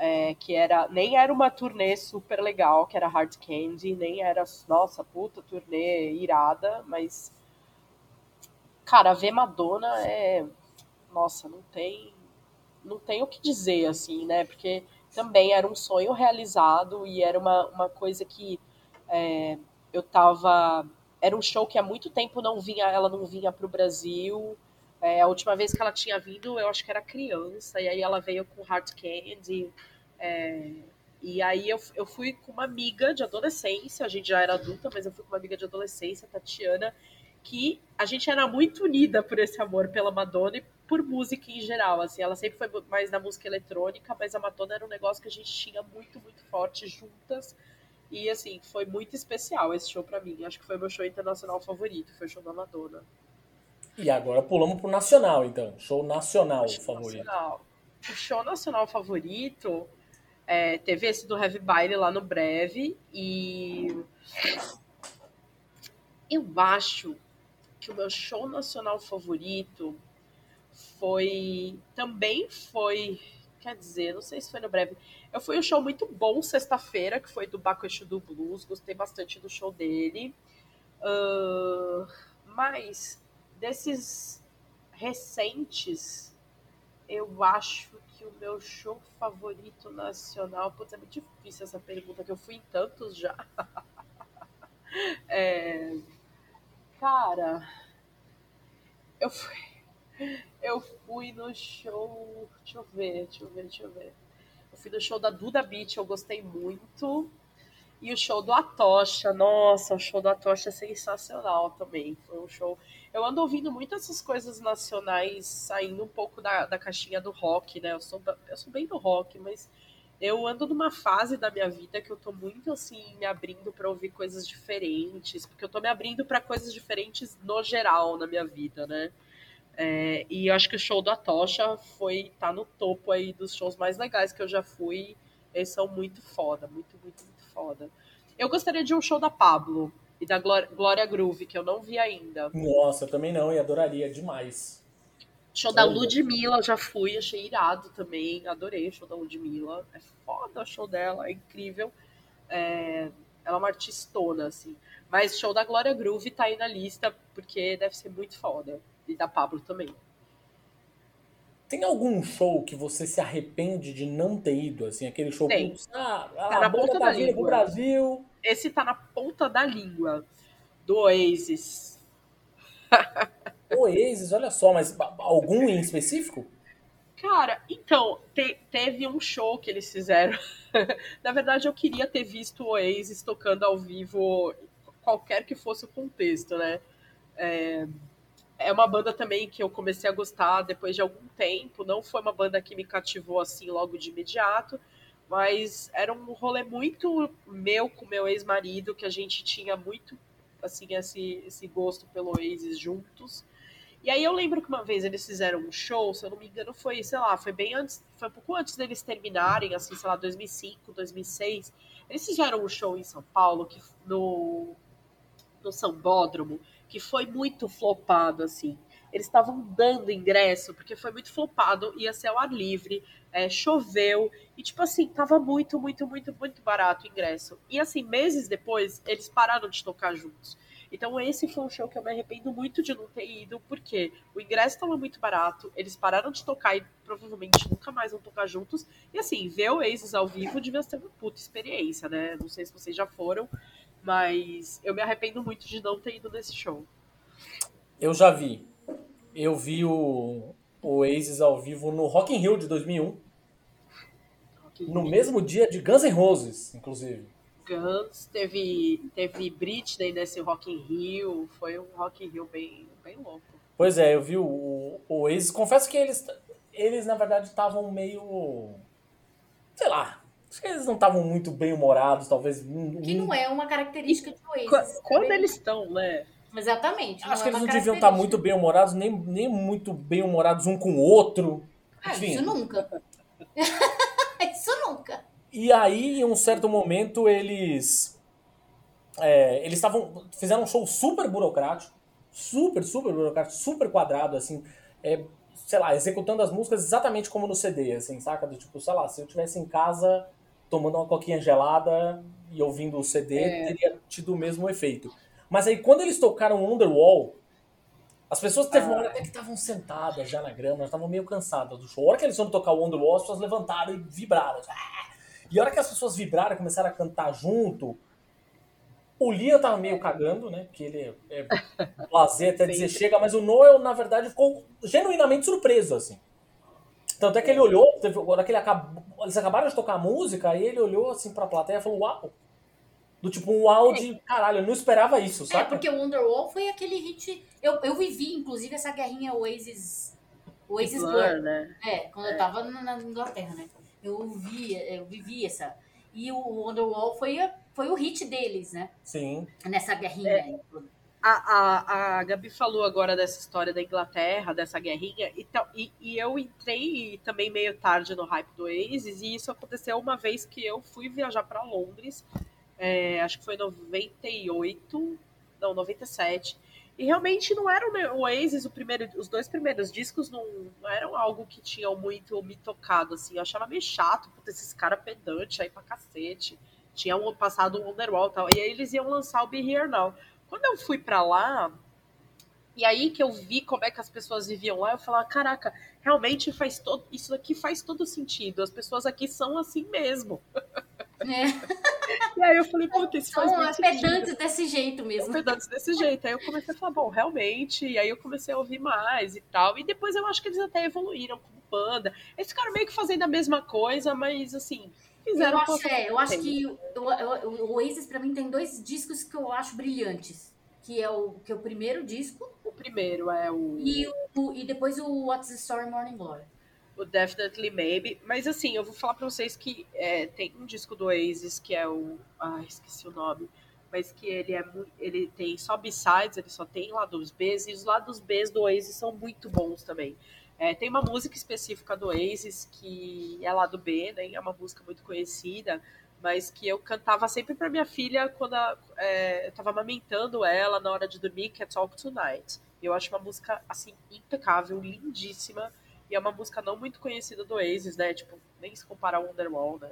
É, que era nem era uma turnê super legal, que era Hard Candy, nem era, nossa, puta turnê irada, mas cara, ver Madonna é nossa, não tem não tem o que dizer assim, né? Porque também era um sonho realizado e era uma, uma coisa que é, eu tava. Era um show que há muito tempo não vinha, ela não vinha para o Brasil. É, a última vez que ela tinha vindo, eu acho que era criança, e aí ela veio com Hard Candy. É, e aí eu, eu fui com uma amiga de adolescência, a gente já era adulta, mas eu fui com uma amiga de adolescência, Tatiana, que a gente era muito unida por esse amor pela Madonna e por música em geral. Assim, ela sempre foi mais na música eletrônica, mas a Madonna era um negócio que a gente tinha muito, muito forte juntas. E assim, foi muito especial esse show para mim. Acho que foi o meu show internacional favorito, foi o show da Madonna. E agora pulamos pro nacional, então. Show nacional show favorito. Nacional. O show nacional favorito é, teve esse do Heavy Baile lá no Breve. E eu acho que o meu show nacional favorito foi. Também foi. Quer dizer, não sei se foi no Breve. Eu fui um show muito bom sexta-feira, que foi do Baco Exu do Blues. Gostei bastante do show dele. Uh, mas desses recentes, eu acho que o meu show favorito nacional. Putz, é muito difícil essa pergunta, que eu fui em tantos já. é, cara, eu fui, eu fui no show. Deixa eu ver, deixa eu ver, deixa eu ver. Eu fui no show da Duda Beat, eu gostei muito. E o show do Atocha, nossa, o show do Atocha é sensacional também. Foi um show. Eu ando ouvindo muito essas coisas nacionais saindo um pouco da, da caixinha do rock, né? Eu sou, eu sou bem do rock, mas eu ando numa fase da minha vida que eu tô muito assim, me abrindo para ouvir coisas diferentes, porque eu tô me abrindo para coisas diferentes no geral na minha vida, né? É, e eu acho que o show da Tocha foi tá no topo aí dos shows mais legais que eu já fui. Eles são muito foda, muito, muito, muito foda. Eu gostaria de um show da Pablo e da Glória Groove, que eu não vi ainda. Nossa, eu também não, e adoraria demais. Show da Ludmilla, já fui, achei irado também. Adorei o show da Ludmilla. É foda o show dela, é incrível. É, ela é uma artistona, assim. Mas show da Glória Groove tá aí na lista, porque deve ser muito foda e da Pablo também. Tem algum show que você se arrepende de não ter ido? Assim, aquele show Tem. que ah, tá a na ponta da língua. Brasil. Esse tá na ponta da língua do Oasis. Oasis, olha só, mas algum em específico? Cara, então, te, teve um show que eles fizeram. Na verdade, eu queria ter visto o Oasis tocando ao vivo, qualquer que fosse o contexto, né? É, é uma banda também que eu comecei a gostar depois de algum tempo. Não foi uma banda que me cativou assim logo de imediato, mas era um rolê muito meu com meu ex-marido, que a gente tinha muito assim esse, esse gosto pelo Oasis juntos. E aí eu lembro que uma vez eles fizeram um show, se eu não me engano, foi, sei lá, foi bem antes, foi um pouco antes deles terminarem, assim, sei lá, 2005, 2006. Eles fizeram um show em São Paulo, que no, no São Bódromo, que foi muito flopado, assim. Eles estavam dando ingresso, porque foi muito flopado, ia ser ao ar livre, é, choveu, e tipo assim, tava muito, muito, muito, muito barato o ingresso. E assim, meses depois, eles pararam de tocar juntos. Então esse foi um show que eu me arrependo muito de não ter ido, porque o ingresso estava muito barato, eles pararam de tocar e provavelmente nunca mais vão tocar juntos. E assim, ver o Aces ao vivo devia ser uma puta experiência, né? Não sei se vocês já foram, mas eu me arrependo muito de não ter ido nesse show. Eu já vi. Eu vi o, Oasis ao vivo no Rock in Rio de 2001. no mesmo dia de Guns N' Roses, inclusive. Guns, teve, teve Britney nesse Rock in Rio. Foi um Rock in Rio bem, bem louco. Pois é, eu vi o, o Oasis. Confesso que eles, eles na verdade, estavam meio. Sei lá. Acho que eles não estavam muito bem humorados, talvez. Que não é uma característica de Oasis. Qu- Quando eles estão, né? Exatamente. Acho é que eles uma não deviam estar característica. muito bem humorados, nem, nem muito bem humorados um com o outro. Ah, Enfim. isso nunca. isso nunca. E aí, em um certo momento, eles. é, eles estavam. Fizeram um show super burocrático. Super, super burocrático, super quadrado, assim. é, sei lá, executando as músicas exatamente como no CD, assim, saca? Do tipo, sei lá, se eu tivesse em casa tomando uma coquinha gelada e ouvindo o CD, É. teria tido o mesmo efeito. Mas aí, quando eles tocaram Wonderwall, as pessoas teve uma hora até que estavam sentadas já na grama, estavam meio cansadas do show. A hora que eles foram tocar o Wonderwall, as pessoas levantaram e vibraram. Ah! E a hora que as pessoas vibraram e começaram a cantar junto, o Liam tava meio cagando, né? Porque ele é, é lazer até dizer chega, mas o Noel, na verdade, ficou genuinamente surpreso, assim. Tanto é que ele olhou, teve, que ele acabou, eles acabaram de tocar a música, aí ele olhou assim pra plateia e falou, uau! Do tipo, um uau de caralho, eu não esperava isso, É, sabe? porque o Wonderwall foi aquele hit. Eu, eu vivi, inclusive, essa guerrinha Oasis. Oasis Blur, Blur. né? É, quando eu tava na, na Inglaterra, né? Eu vi, eu vivi essa. E o Wonderwall foi, foi o hit deles, né? Sim. Nessa guerrinha É. A, a, a Gabi falou agora dessa história da Inglaterra, dessa guerrinha, e, tal, e, e eu entrei também meio tarde no hype do Oasis, e isso aconteceu uma vez que eu fui viajar para Londres, é, acho que foi em 98, não, 97, e realmente não era o meu- o primeiro, os dois primeiros discos não, não eram algo que tinham muito me tocado, assim, eu achava meio chato, puta, esses caras pedantes aí pra cacete, tinham passado o Wonderwall e tal, e aí eles iam lançar o Be Here Now. Quando eu fui pra lá, e aí que eu vi como é que as pessoas viviam lá, eu falava, caraca, realmente faz todo, isso aqui faz todo sentido. As pessoas aqui são assim mesmo. É, E aí eu falei, puta, isso faz são muito sentido. pedantes desse jeito mesmo. Pedantes desse jeito. Aí eu comecei a falar, bom, realmente. E aí eu comecei a ouvir mais e tal. E depois eu acho que eles até evoluíram como banda. Eles ficaram meio que fazendo a mesma coisa, mas assim, fizeram Eu acho, é, eu acho que o, o, o Oasis, pra mim, tem dois discos que eu acho brilhantes. Que é o, que é o primeiro disco o primeiro é o. e, o, e depois o What's the Story Morning Glory. o Definitely Maybe. Mas assim, eu vou falar pra vocês que é, tem um disco do Oasis que é o. Ah, esqueci o nome. Mas que ele é ele tem só B-sides, ele só tem lados B, e os lados B do Oasis são muito bons também. É, tem uma música específica do Oasis que é lado B, né? É uma música muito conhecida, mas que eu cantava sempre pra minha filha quando a- é, eu tava amamentando ela na hora de dormir, que é Talk Tonight. Eu acho uma música, assim, impecável, lindíssima. E é uma música não muito conhecida do Oasis, né? Tipo, nem se compara ao Wonderwall, né?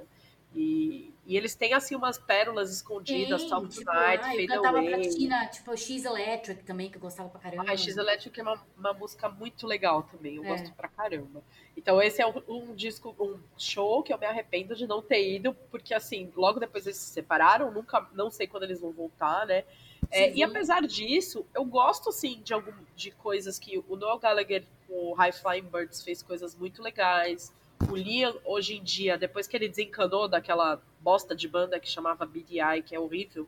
E, e eles têm, assim, umas pérolas escondidas, Tem, Talk tipo, Tonight, ah, eu Fade cantava pra Away. Tina, tipo, X Electric também, que eu gostava pra caramba. A X Electric é uma, uma música muito legal também, eu É. gosto pra caramba. Então esse é um, um disco, um show que eu me arrependo de não ter ido, porque assim, logo depois eles se separaram, nunca, não sei quando eles vão voltar, né? É, e apesar disso, eu gosto sim de algum de coisas que o Noel Gallagher, o High Flying Birds fez coisas muito legais. O Liam, hoje em dia, depois que ele desencanou daquela bosta de banda que chamava BDI, que é horrível,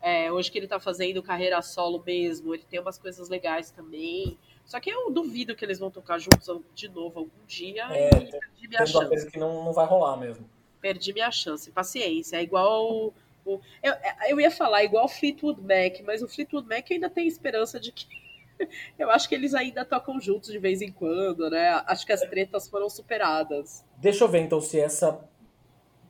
é, hoje que ele tá fazendo carreira solo mesmo, ele tem umas coisas legais também. Só que eu duvido que eles vão tocar juntos de novo algum dia É, e tem- perdi minha Tem chance. coisa que não, não vai rolar mesmo. Perdi minha chance. Paciência. É igual. O, eu, eu ia falar igual o Fleetwood Mac, mas o Fleetwood Mac ainda tenho esperança de que. Eu acho que eles ainda tocam juntos de vez em quando, né? Acho que as tretas foram superadas. Deixa eu ver então se essa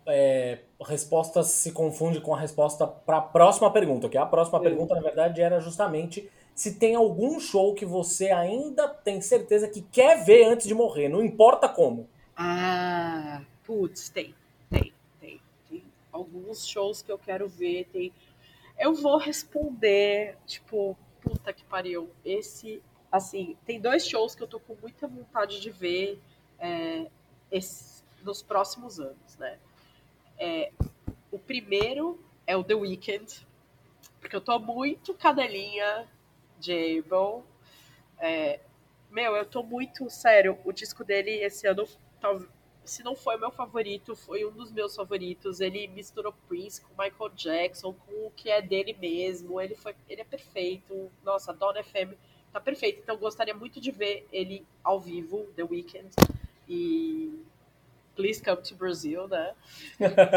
é, resposta se confunde com a resposta para a próxima pergunta, que a próxima Hum. pergunta, na verdade, era justamente se tem algum show que você ainda tem certeza que quer ver antes de morrer, não importa como. Ah, putz, tem, tem, tem. Tem alguns shows que eu quero ver, tem. Eu vou responder, tipo, puta que pariu. Esse, assim, tem dois shows que eu tô com muita vontade de ver é, esse- nos próximos anos, né? É, o primeiro é o The Weeknd, porque eu tô muito cadelinha de Able. É, meu, eu tô muito sério. O disco dele esse ano, se não foi meu favorito, foi um dos meus favoritos. Ele misturou Prince com Michael Jackson, com o que é dele mesmo. Ele foi, ele é perfeito. Nossa, a Donna FM tá perfeito. Então gostaria muito de ver ele ao vivo, The Weeknd. E Please Come to Brazil, né?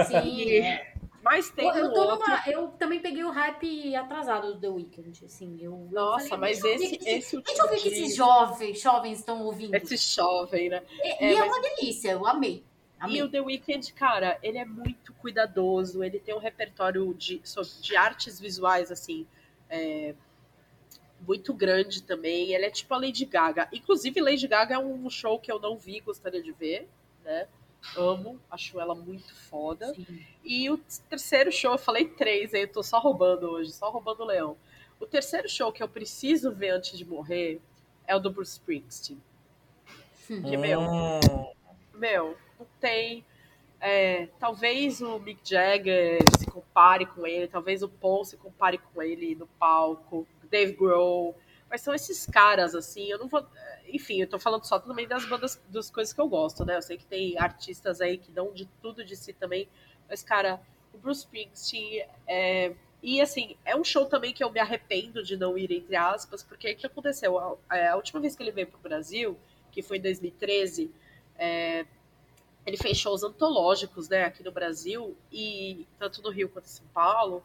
Sim, é. Mas tem Eu, eu um outro. numa- eu também peguei o hype atrasado do The Weeknd, assim. Eu, eu Nossa, falei, mas eu esse, que esse Deixa eu ver o que esses jovens, jovens estão ouvindo. Esse jovem, né? E, é, e é mas- uma delícia, eu amei. Amei. E o The Weeknd, cara, ele é muito cuidadoso, ele tem um repertório de, de artes visuais, assim, é, muito grande também. Ele é tipo a Lady Gaga. Inclusive, Lady Gaga é um show que eu não vi, gostaria de ver, né? Amo, acho ela muito foda. Sim. E o terceiro show, eu falei três, hein? Eu tô só roubando hoje, só roubando o leão. O terceiro show que eu preciso ver antes de morrer é o do Bruce Springsteen. Que, meu, Hum, meu, não tem. é, talvez o Mick Jagger se compare com ele, talvez o Paul se compare com ele no palco, Dave Grohl, mas são esses caras assim. Eu não vou, enfim, eu tô falando só também das bandas, das coisas que eu gosto, né? Eu sei que tem artistas aí que dão de tudo de si também, mas cara, o Bruce Springsteen é, e assim, é um show também que eu me arrependo de não ir, entre aspas, porque o que aconteceu? A, a última vez que ele veio pro Brasil, que foi em 2013, é, ele fez shows antológicos, né, aqui no Brasil, e tanto no Rio quanto em São Paulo,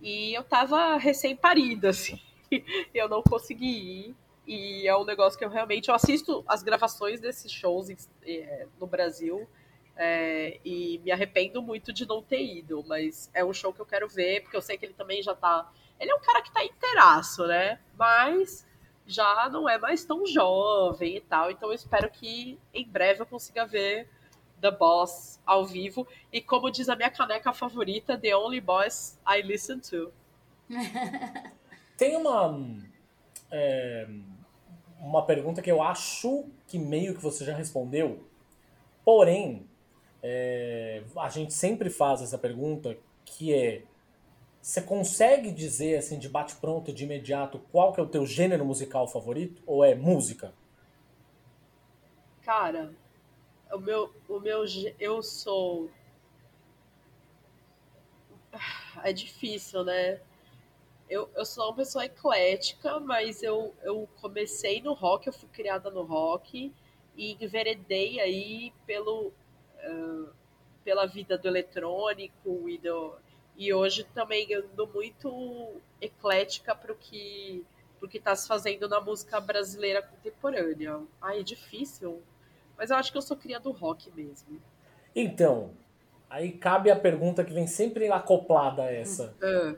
e eu tava recém-parida, assim, eu não consegui ir, e é um negócio que eu realmente, eu assisto as gravações desses shows é, no Brasil, é, e me arrependo muito de não ter ido, mas é um show que eu quero ver, porque eu sei que ele também já tá, ele é um cara que tá inteiraço, né, mas já não é mais tão jovem e tal, então eu espero que em breve eu consiga ver The Boss ao vivo. E como diz a minha caneca favorita, The Only Boss I Listen to. Tem uma, é, uma pergunta que eu acho que meio que você já respondeu, porém, é, a gente sempre faz essa pergunta, que é, você consegue dizer, assim, de bate-pronto, de imediato, qual que é o teu gênero musical favorito? Ou é música? Cara, o meu, o meu, eu sou. É difícil, né? Eu, eu sou uma pessoa eclética, mas eu, eu comecei no rock, eu fui criada no rock e enveredei aí pelo, ah, pela vida do eletrônico e do. E hoje também ando muito eclética para o que pro que está se fazendo na música brasileira contemporânea. Ai, é difícil. Mas eu acho que eu sou cria do rock mesmo. Então, aí cabe a pergunta que vem sempre acoplada a essa. Ah,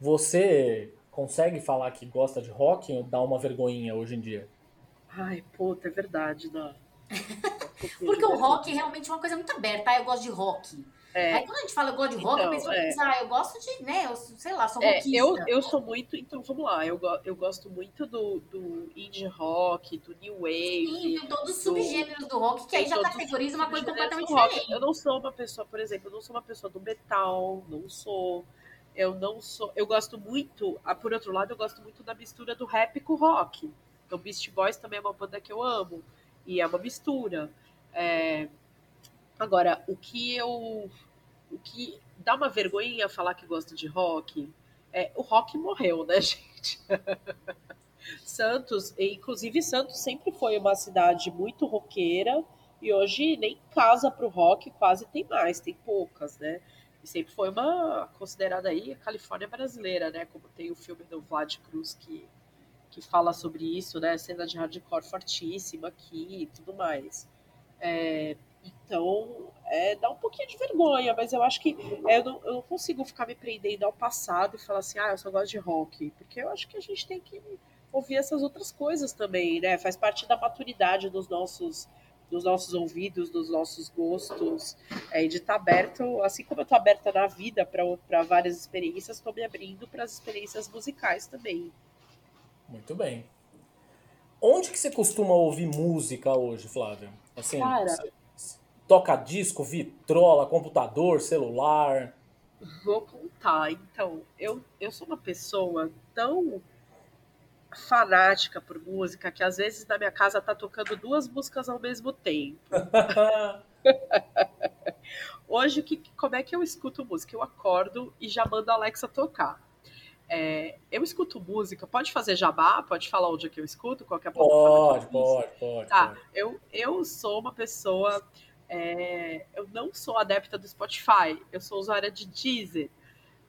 Você consegue falar que gosta de rock ou dá uma vergonhinha hoje em dia? Ai, puta, é verdade, não. Porque o rock é realmente uma coisa muito aberta. Ah, eu gosto de rock. É, Aí quando a gente fala eu gosto de rock, Então, a pessoa é. pensa, ah, eu gosto de, né, eu, sei lá, sou é, rockista. eu, eu sou muito. Então vamos lá, eu, go- eu gosto muito do, do indie rock, do new wave. Sim, tem todos os subgêneros do rock, que aí já categoriza uma coisa completamente diferente. Eu não sou uma pessoa, por exemplo, eu não sou uma pessoa do metal, não sou. Eu não sou. Eu gosto muito. ah, Por outro lado, eu gosto muito da mistura do rap com o rock. Então, Beast Boys também é uma banda que eu amo. E é uma mistura. É, Agora, o que eu. O que dá uma vergonha falar que gosta de rock é o rock morreu, né, gente? Santos, inclusive Santos sempre foi uma cidade muito roqueira e hoje nem casa pro rock quase tem mais, tem poucas, né? E sempre foi uma considerada aí a Califórnia brasileira, né? Como tem o filme do Vlad Cruz que, que fala sobre isso, né? Cena de hardcore fortíssima aqui e tudo mais. É, então, é, dá um pouquinho de vergonha, mas eu acho que é, eu, não, eu não consigo ficar me prendendo ao passado e falar assim, ah, eu só gosto de rock. Porque eu acho que a gente tem que ouvir essas outras coisas também, né? Faz parte da maturidade dos nossos dos nossos ouvidos, dos nossos gostos, é, de estar aberto, assim como eu estou aberta na vida para várias experiências, estou me abrindo para as experiências musicais também. Muito bem. Onde que você costuma ouvir música hoje, Flávia? Assim, Cara. toca disco, vitrola, computador, celular? Vou contar. Então, eu, eu sou uma pessoa tão fanática por música que às vezes na minha casa tá tocando duas músicas ao mesmo tempo. Hoje, que, como é que eu escuto música? Eu acordo e já mando a Alexa tocar. é, eu escuto música, pode fazer jabá? Pode falar onde é que eu escuto? Qualquer Pode, pode, pode. Tá, pode. Eu, eu sou uma pessoa. É, eu não sou adepta do Spotify, eu sou usuária de Deezer.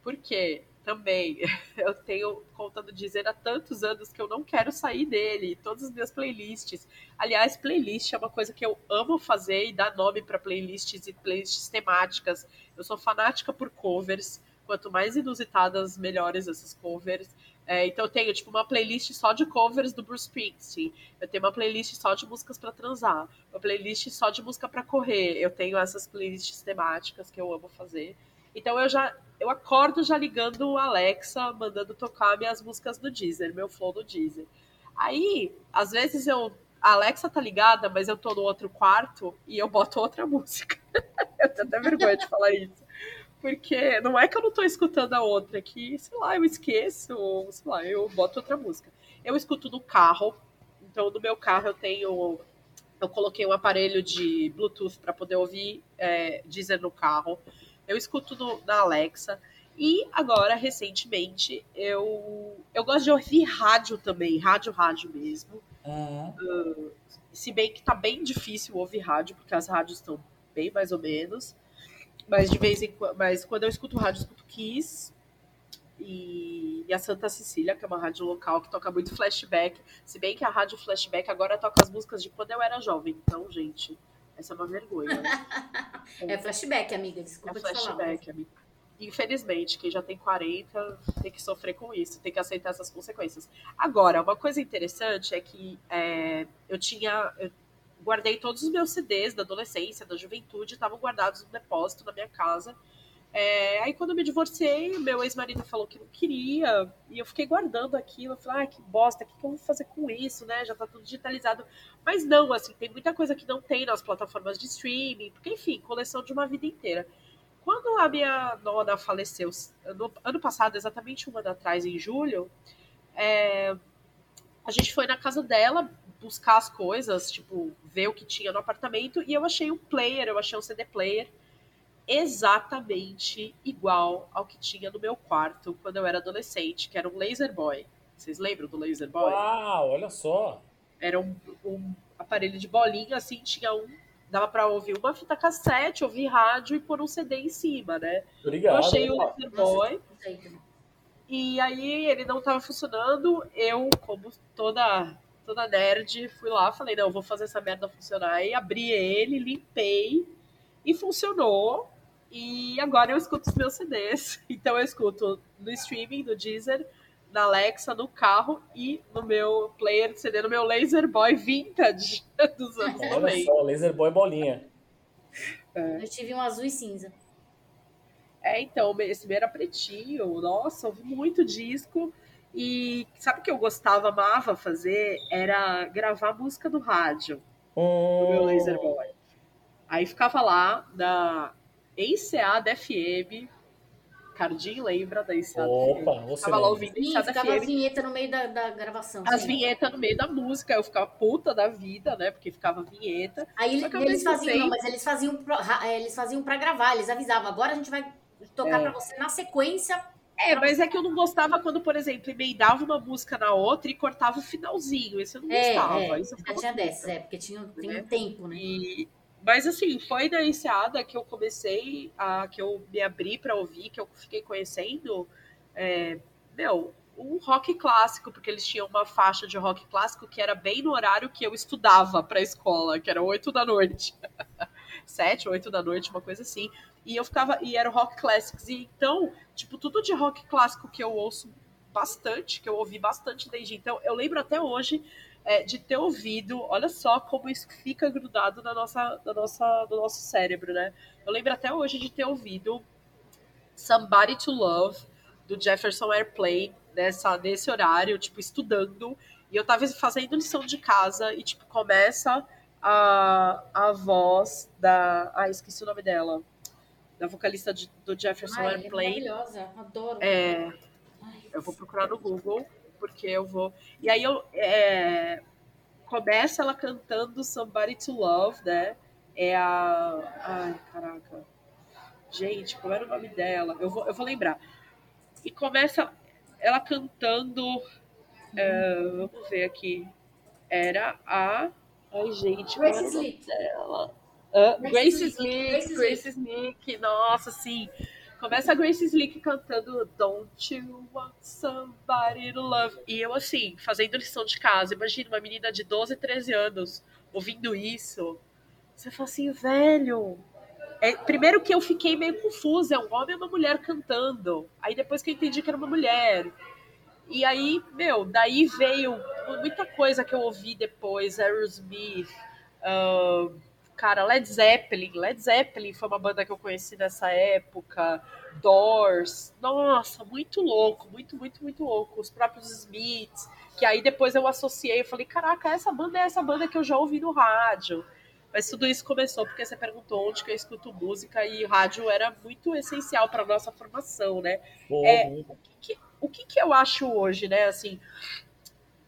Por quê? Também, eu tenho conta do Deezer há tantos anos que eu não quero sair dele. Todas as minhas playlists. Aliás, playlist é uma coisa que eu amo fazer e dar nome para playlists e playlists temáticas. Eu sou fanática por covers. Quanto mais inusitadas, melhores essas covers. É, então eu tenho tipo uma playlist só de covers do Bruce Springsteen. Eu tenho uma playlist só de músicas para transar, uma playlist só de música para correr. Eu tenho essas playlists temáticas que eu amo fazer. Então eu já eu acordo já ligando o Alexa, mandando tocar minhas músicas do Deezer, meu flow do Deezer. Aí, às vezes eu a Alexa tá ligada, mas eu tô no outro quarto e eu boto outra música. eu tenho até vergonha de falar isso. Porque não é que eu não tô escutando a outra, é que, sei lá, eu esqueço, ou sei lá, eu boto outra música. Eu escuto no carro, então no meu carro eu tenho. Eu coloquei um aparelho de Bluetooth para poder ouvir é, Deezer no carro. Eu escuto no, na Alexa. E agora, recentemente, eu, eu gosto de ouvir rádio também, rádio, rádio mesmo. Uhum. Uh, se bem que tá bem difícil ouvir rádio, porque as rádios estão bem mais ou menos. Mas de vez em quando. Mas quando eu escuto rádio, eu escuto Kiss e, e, a Santa Cecília, que é uma rádio local que toca muito flashback. Se bem que a rádio flashback agora toca as músicas de quando eu era jovem. Então, gente, essa é uma vergonha. é flashback, amiga. Desculpa é flashback, amiga. Infelizmente, quem já tem 40 tem que sofrer com isso, tem que aceitar essas consequências. Agora, uma coisa interessante é que é, eu tinha. Eu guardei todos os meus CDs da adolescência, da juventude, estavam guardados no depósito na minha casa. É, aí quando eu me divorciei, meu ex-marido falou que não queria, e eu fiquei guardando aquilo. Eu falei, ah, que bosta, o que, que eu vou fazer com isso, né? Já tá tudo digitalizado. Mas não, assim, tem muita coisa que não tem nas plataformas de streaming, porque, enfim, coleção de uma vida inteira. Quando a minha nona faleceu, no ano passado, exatamente um ano atrás, em julho, é, a gente foi na casa dela, buscar as coisas, tipo, ver o que tinha no apartamento, e eu achei um player, eu achei um CD player exatamente igual ao que tinha no meu quarto quando eu era adolescente, que era um Laser Boy. Vocês lembram do Laser Boy? Uau, olha só! Era um, um aparelho de bolinha, assim, tinha um. Dava pra ouvir uma fita cassete, ouvir rádio e pôr um CD em cima, né? Obrigado. Eu achei o Laser Boy. E aí ele não estava funcionando. Eu, como toda toda nerd, fui lá, falei, não, vou fazer essa merda funcionar. E abri ele, limpei e funcionou. E agora eu escuto os meus CDs. Então eu escuto no streaming, no Deezer, na Alexa, no carro e no meu player de CD, no meu Laser Boy Vintage dos anos Olha 90. só, Laser Boy bolinha. É. Eu tive um azul e cinza. É, então, esse meu era pretinho. Nossa, ouvi muito disco. E sabe o que eu gostava, amava fazer? Era gravar música no rádio. Oh. No meu Laser Boy. Aí ficava lá na ECA da FM. Cardinho lembra da ECA Opa, da FM. Ficava lá ouvindo Sim, ficava a vinheta no meio da, da gravação. As vinhetas no meio da música. Eu ficava puta da vida, né? Porque ficava vinheta. Aí eles faziam, não, mas eles faziam, é, eles faziam pra gravar. Eles avisavam, agora a gente vai tocar é. pra você na sequência é, mas é que eu não gostava quando, por exemplo, emendava uma música na outra e cortava o finalzinho. Isso eu não é, gostava. É, Isso já tinha dessas, é, porque tinha, tinha um né? tempo, né? E, mas assim, foi na enseada que eu comecei, a, que eu me abri para ouvir, que eu fiquei conhecendo, é, meu, um rock clássico, porque eles tinham uma faixa de rock clássico que era bem no horário que eu estudava para a escola, que era 8 da noite. 7, 8 da noite, uma coisa assim. E eu ficava. E era rock classics. E então, tipo, tudo de rock clássico que eu ouço bastante, que eu ouvi bastante desde então. Eu lembro até hoje é, de ter ouvido, olha só como isso fica grudado na nossa, na nossa, no nosso cérebro, né? Eu lembro até hoje de ter ouvido Somebody to Love, do Jefferson Airplane, nessa, nesse horário, tipo, estudando. E eu tava fazendo lição de casa e, tipo, começa a, a voz da. Ah, esqueci o nome dela da vocalista de, do Jefferson Ai, Airplane. É maravilhosa, adoro. É, eu vou procurar no Google, porque eu vou. E aí eu é, começa ela cantando Somebody to Love, né? É a. Ai, caraca. Gente, qual era o nome dela? Eu vou, eu vou lembrar. E começa. ela cantando. Uh, vamos ver aqui. Era a. Ai, gente, Grace Slick. dela? Uh, Grace Slick, Slick, Grace Slick, nossa, sim. Começa a Grace Slick cantando Don't You Want Somebody to Love. E eu, assim, fazendo lição de casa. Imagina uma menina de 12, 13 anos ouvindo isso. Você fala assim, velho. É, primeiro que eu fiquei meio confusa, é um homem e uma mulher cantando. Aí depois que eu entendi que era uma mulher. E aí, meu, daí veio muita coisa que eu ouvi depois, Aerosmith, uh, cara, Led Zeppelin. Led Zeppelin foi uma banda que eu conheci nessa época. Doors. Nossa, muito louco, muito, muito, muito louco. Os próprios Smiths, que aí depois eu associei, eu falei, caraca, essa banda é essa banda que eu já ouvi no rádio. Mas tudo isso começou porque você perguntou onde que eu escuto música e rádio era muito essencial para nossa formação, né? É, o que, que, o que, que eu acho hoje, né? Assim,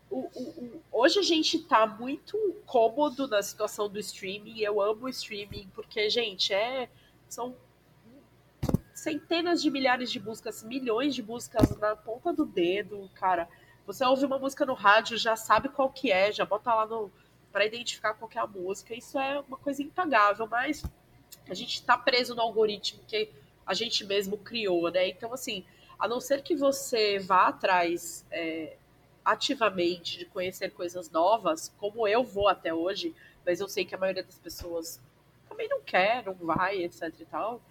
o, o, o, hoje a gente tá muito cômodo na situação do streaming. Eu amo o streaming, porque, gente, é. São centenas de milhares de músicas, milhões de músicas na ponta do dedo, cara. Você ouve uma música no rádio, já sabe qual que é, já bota lá no para identificar qual é a música. Isso é uma coisa impagável, mas a gente está preso no algoritmo que a gente mesmo criou, né? Então, assim, a não ser que você vá atrás é, ativamente de conhecer coisas novas, como eu vou até hoje, mas eu sei que a maioria das pessoas também não quer, não vai, etc e tal.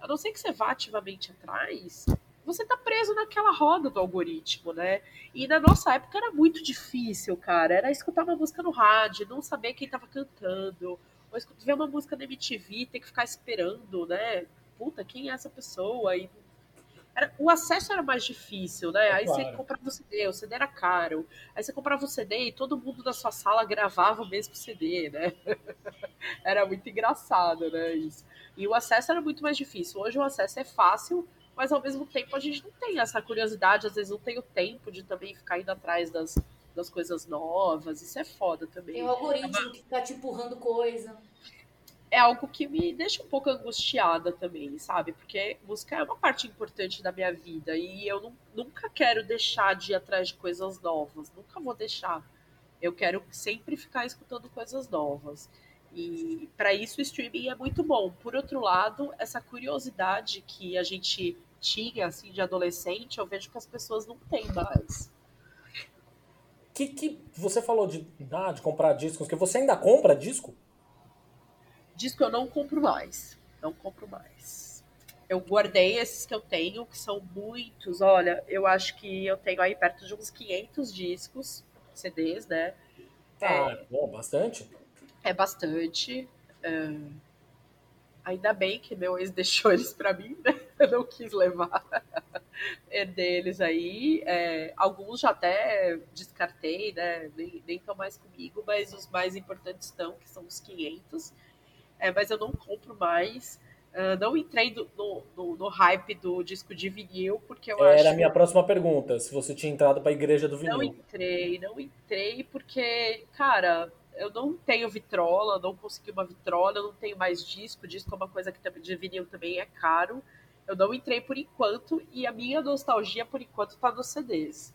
A não ser que você vá ativamente atrás, você tá preso naquela roda do algoritmo, né? E na nossa época era muito difícil, cara. Era escutar uma música no rádio, não saber quem tava cantando, ou ver uma música na MTV, ter que ficar esperando, né? Puta, quem é essa pessoa? E era, o acesso era mais difícil, né? É Aí claro. você comprava o CD, o CD era caro. Aí você comprava o CD e todo mundo da sua sala gravava o mesmo CD, né? era muito engraçado, né? Isso. E o acesso era muito mais difícil. Hoje o acesso é fácil, mas ao mesmo tempo a gente não tem essa curiosidade, às vezes não tem o tempo de também ficar indo atrás das, das coisas novas. Isso é foda também. Tem o algoritmo é uma... que tá te empurrando coisa. É algo que me deixa um pouco angustiada também, sabe? Porque música é uma parte importante da minha vida e eu não, nunca quero deixar de ir atrás de coisas novas. Nunca vou deixar. Eu quero sempre ficar escutando coisas novas. E para isso o streaming é muito bom. Por outro lado, essa curiosidade que a gente tinha assim de adolescente, eu vejo que as pessoas não têm mais. Que, que você falou de, ah, de comprar discos, que você ainda compra disco? Disco eu não compro mais. Não compro mais. Eu guardei esses que eu tenho, que são muitos. Olha, eu acho que eu tenho aí perto de uns 500 discos, CDs, né? Ah, é, bom, bastante. É bastante. É... Ainda bem que meu ex deixou eles para mim, né? Eu não quis levar deles aí. É, alguns já até descartei, né? Nem estão mais comigo, mas os mais importantes estão, que são os 500. É, mas eu não compro mais. Uh, não entrei do, no, no, no, hype do disco de vinil, porque eu Era acho... a minha próxima pergunta, se você tinha entrado para a igreja do vinil. Não entrei, não entrei, porque, cara, eu não tenho vitrola, não consegui uma vitrola, eu não tenho mais disco. Disco é uma coisa que de vinil também é caro. Eu não entrei por enquanto e a minha nostalgia por enquanto tá nos CDs.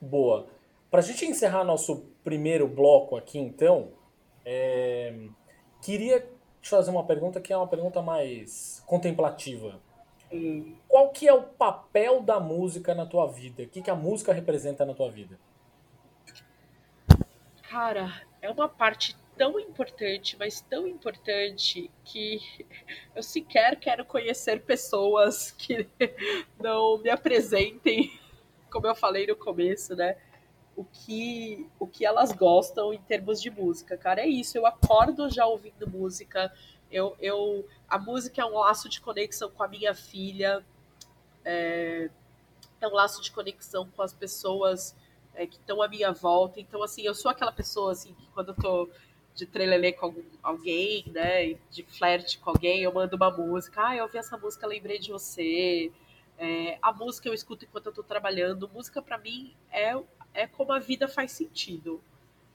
Boa. Pra gente encerrar nosso primeiro bloco aqui, então, é... queria te fazer uma pergunta que é uma pergunta mais contemplativa. Hum. Qual que é o papel da música na tua vida? O que, que a música representa na tua vida? Cara, é uma parte tão importante, mas tão importante que eu sequer quero conhecer pessoas que não me apresentem, como eu falei no começo, né? O que, o que elas gostam em termos de música, cara. É isso, eu acordo já ouvindo música. Eu, eu, a música é um laço de conexão com a minha filha, é, é um laço de conexão com as pessoas é, que estão à minha volta. Então, assim, eu sou aquela pessoa, assim, que quando eu tô de trelelê com algum, alguém, né, de flerte com alguém, eu mando uma música. Ah, eu ouvi essa música, lembrei de você. É, a música eu escuto enquanto eu tô trabalhando. Música, para mim, é, é como a vida faz sentido.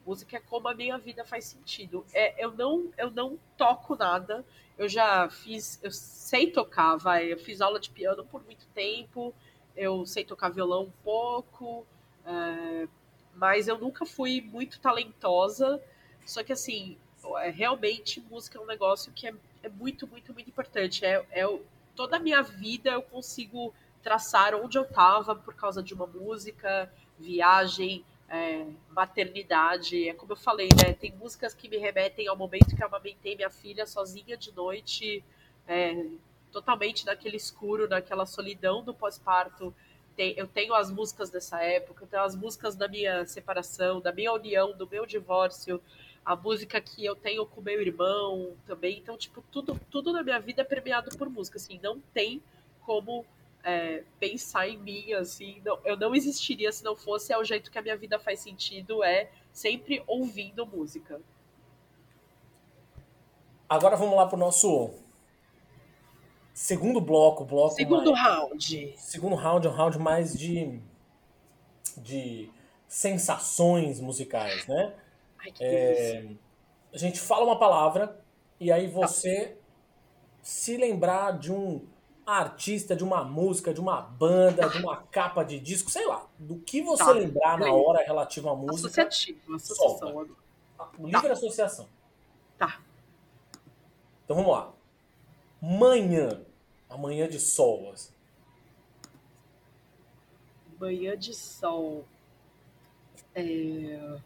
Música é como a minha vida faz sentido. É, eu, não, eu não toco nada. Eu já fiz, eu sei tocar, vai. Eu fiz aula de piano por muito tempo eu sei tocar violão um pouco, é, mas eu nunca fui muito talentosa. Só que assim, é, realmente música é um negócio que é, é muito, muito, muito importante. É, é toda a minha vida eu consigo traçar onde eu estava por causa de uma música, viagem, é, maternidade. É como eu falei, né? Tem músicas que me remetem ao momento que eu amamentei minha filha sozinha de noite, é, totalmente naquele escuro, naquela solidão do pós-parto. Eu tenho as músicas dessa época, eu tenho as músicas da minha separação, da minha união, do meu divórcio, a música que eu tenho com meu irmão também. Então, tipo, tudo, tudo na minha vida é premiado por música. Assim, não tem como é, pensar em mim, assim, não, eu não existiria se não fosse, é o jeito que a minha vida faz sentido, é sempre ouvindo música. Agora vamos lá pro nosso segundo bloco, bloco segundo mais, round. Segundo round, um round mais de de sensações musicais, né? Ai, que é, a gente fala uma palavra e aí você tá. se lembrar de um artista, de uma música, de uma banda, de uma capa de disco, sei lá, do que você tá. lembrar na hora relativo à música. Associativo, associação. Livre tá. associação. Tá. Então vamos lá. Manhã. Amanhã de sol. Assim. Manhã de sol. É...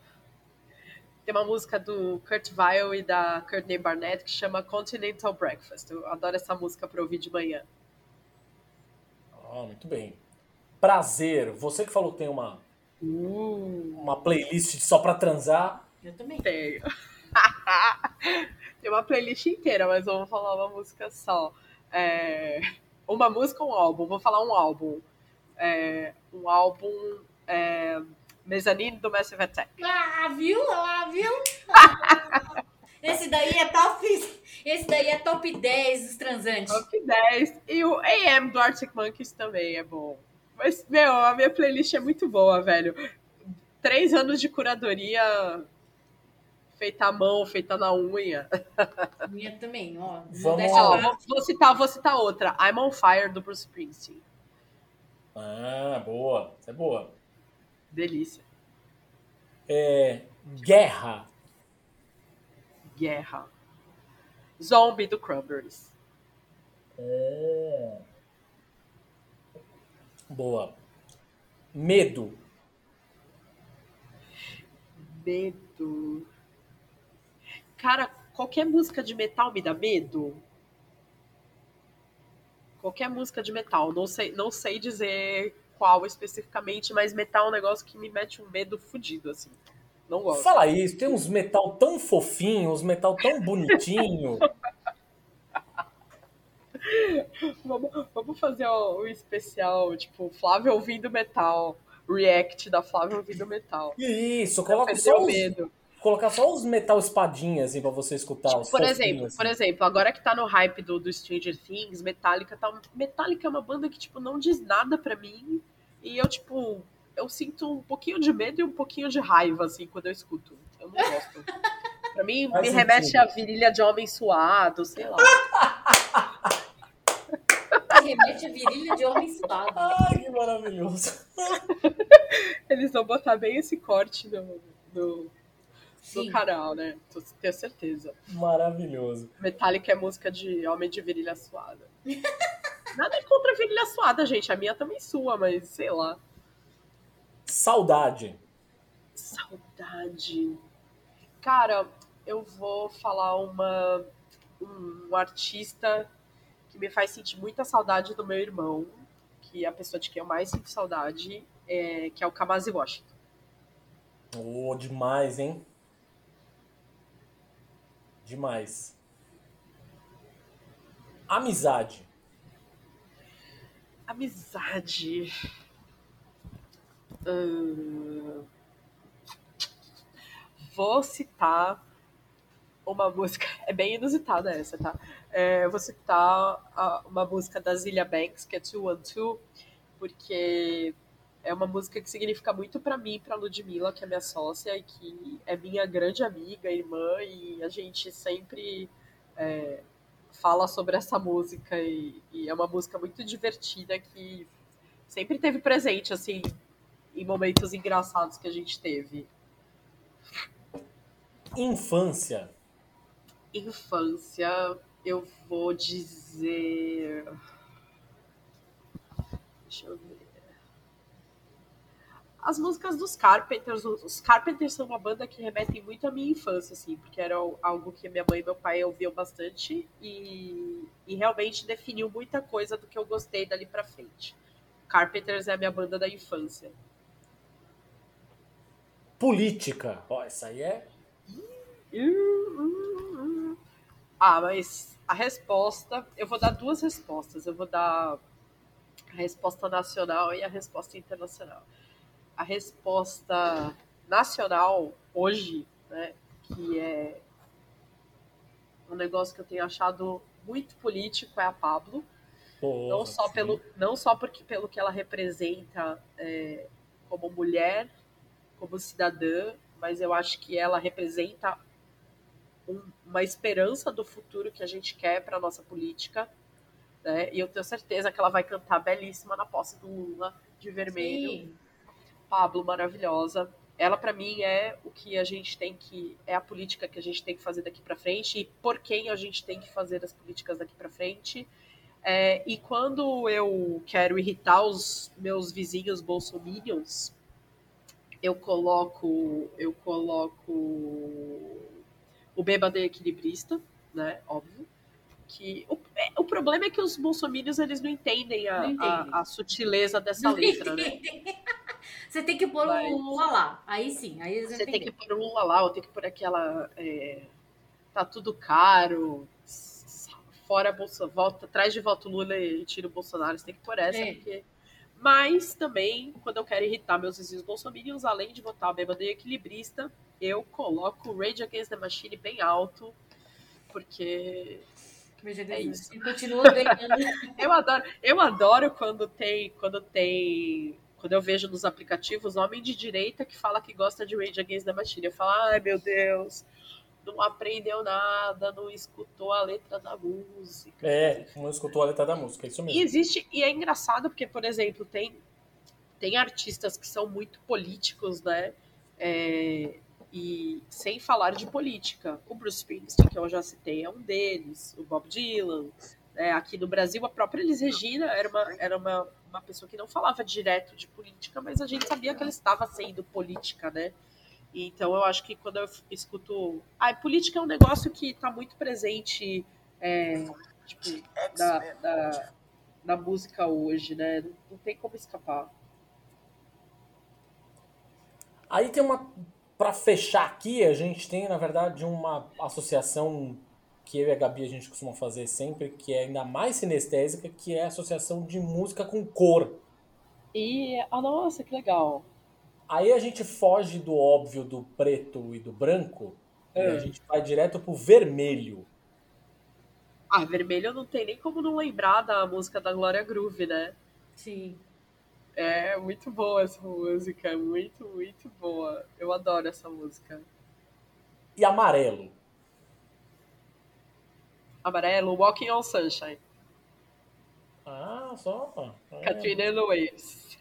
Tem uma música do Kurt Weill e da Courtney Barnett que chama Continental Breakfast. Eu adoro essa música para ouvir de manhã. Ah, muito bem. Prazer. Você que falou que tem uma, uh. uma playlist só pra transar. Eu também tenho. tem uma playlist inteira, mas eu vou falar uma música só. É... Uma música ou um álbum? Vou falar um álbum. É... Um álbum. É... Mezzanine do Massive Attack. Ah, viu? Ah, viu? Esse daí é top. Esse daí é top 10 dos transantes. Top 10. E o AM do Arctic Monkeys também é bom. Mas, meu, a minha playlist é muito boa, velho. Três anos de curadoria feita à mão, feita na unha. Minha também, ó. Vamos ó, vou, vou, citar, vou citar outra. I'm on Fire do Bruce Springsteen. Ah, boa. É boa. Delícia. É, guerra guerra. Zombie do Cranberries. É. Boa. Medo. Medo. Cara, qualquer música de metal me dá medo. Qualquer música de metal. Não sei, não sei dizer qual especificamente, mas metal é um negócio que me mete um medo fudido, assim. Não gosto. Fala isso, tem uns metal tão fofinho, uns metal tão bonitinho. vamos, vamos fazer o, o especial, tipo, Flávio ouvindo metal. React da Flávia ouvindo metal. Isso, coloca só os, medo. Colocar só os metal espadinhas assim, pra você escutar. Tipo, por exemplo, assim. por exemplo, agora que tá no hype do, do Stranger Things, Metallica tá. Metallica é uma banda que, tipo, não diz nada pra mim. E eu, tipo, eu sinto um pouquinho de medo e um pouquinho de raiva, assim, quando eu escuto. Eu não gosto. Pra mim, Faz me sentido. remete a virilha de homem suado, sei lá. remete a virilha de homem suado. Ai, que maravilhoso. Eles vão botar bem esse corte no, no, no canal, né? Tenho certeza. Maravilhoso. Metallica é música de homem de virilha suada. Nada contra a virilha suada, gente. A minha também sua, mas sei lá. Saudade. Saudade. Cara, eu vou falar uma um artista que me faz sentir muita saudade do meu irmão, que é a pessoa de quem eu mais sinto saudade, é, que é o Kamasi Washington. Oh, demais, hein? Demais. Amizade. Amizade. Vou citar uma música, é bem inusitada essa, tá? É, vou citar uma música da Zilia Banks, que é 212, porque é uma música que significa muito para mim, para Ludmilla, que é minha sócia e que é minha grande amiga, irmã, e a gente sempre é, fala sobre essa música e, e, é uma música muito divertida que sempre teve presente, assim, em momentos engraçados que a gente teve. Infância. Infância, eu vou dizer. Deixa eu ver. As músicas dos Carpenters, os Carpenters são uma banda que remetem muito à minha infância, assim, porque era algo que minha mãe e meu pai ouviam bastante e, e realmente definiu muita coisa do que eu gostei dali pra frente. Carpenters é a minha banda da infância. Política. Ó, essa aí é. Ah, mas a resposta. Eu vou dar duas respostas. Eu vou dar a resposta nacional e a resposta internacional. A resposta nacional, hoje, né, que é um negócio que eu tenho achado muito político, é a Pablo. Porra, não só sim. pelo não só porque pelo que ela representa é, como mulher como cidadã mas eu acho que ela representa um- uma esperança do futuro que a gente quer para nossa política né? e eu tenho certeza que ela vai cantar belíssima na posse do Lula de vermelho Sim. Pablo maravilhosa ela para mim é o que a gente tem que é a política que a gente tem que fazer daqui para frente e por quem a gente tem que fazer as políticas daqui para frente é, e quando eu quero irritar os meus vizinhos bolsominions, eu coloco eu coloco o bêbado equilibrista, né? Óbvio. Que o, é, o problema é que os bolsominions eles não entendem a, Não entendem. a- a sutileza dessa Não letra, né? entendem. Você tem que pôr Mas- o Lula lá. Aí sim, aí eles Você tem que pôr o Lula lá, ou tem que pôr aquela. é, tá tudo caro. Fora Bolsonaro, volta, atrás de volta o Lula e tira o Bolsonaro, você tem que pôr essa, É. porque. Mas também, quando eu quero irritar meus vizinhos bolsominions, além de votar o bêbado e equilibrista, eu coloco o Rage Against the Machine bem alto, porque É isso. Eu adoro, eu adoro quando tem, quando tem, quando eu vejo nos aplicativos homem de direita que fala que gosta de Rage Against the Machine. Eu falo, ai meu Deus, não aprendeu nada, não escutou a letra da música. É, não escutou a letra da música, é isso E mesmo. existe, e é engraçado porque, por exemplo, tem, tem artistas que são muito políticos, né? É, e sem falar de política. O Bruce Springsteen, que eu já citei, é um deles. O Bob Dylan. né? aqui no Brasil, a própria Elis Regina era, uma, era uma, uma pessoa que não falava direto de política, mas a gente sabia que ela estava sendo política, né? Então eu acho que quando eu escuto. Ah, política é um negócio que está muito presente é, tipo, na, na, na música hoje, né? Não, não tem como escapar. Aí tem uma. Pra fechar aqui, a gente tem, na verdade, uma associação que eu e a Gabi a gente costuma fazer sempre, que é ainda mais sinestésica, que é a associação de música com cor. E, ah, nossa, que legal. Aí a gente foge do óbvio do preto e do branco, e É. a gente vai direto pro vermelho. Ah, vermelho não tem nem como não lembrar da música da Glória Groove, né? Sim. É muito boa essa música, muito, muito boa. Eu adoro essa música. E amarelo. Amarelo, Walking on Sunshine, Ah, só. É, Katrina and the Waves.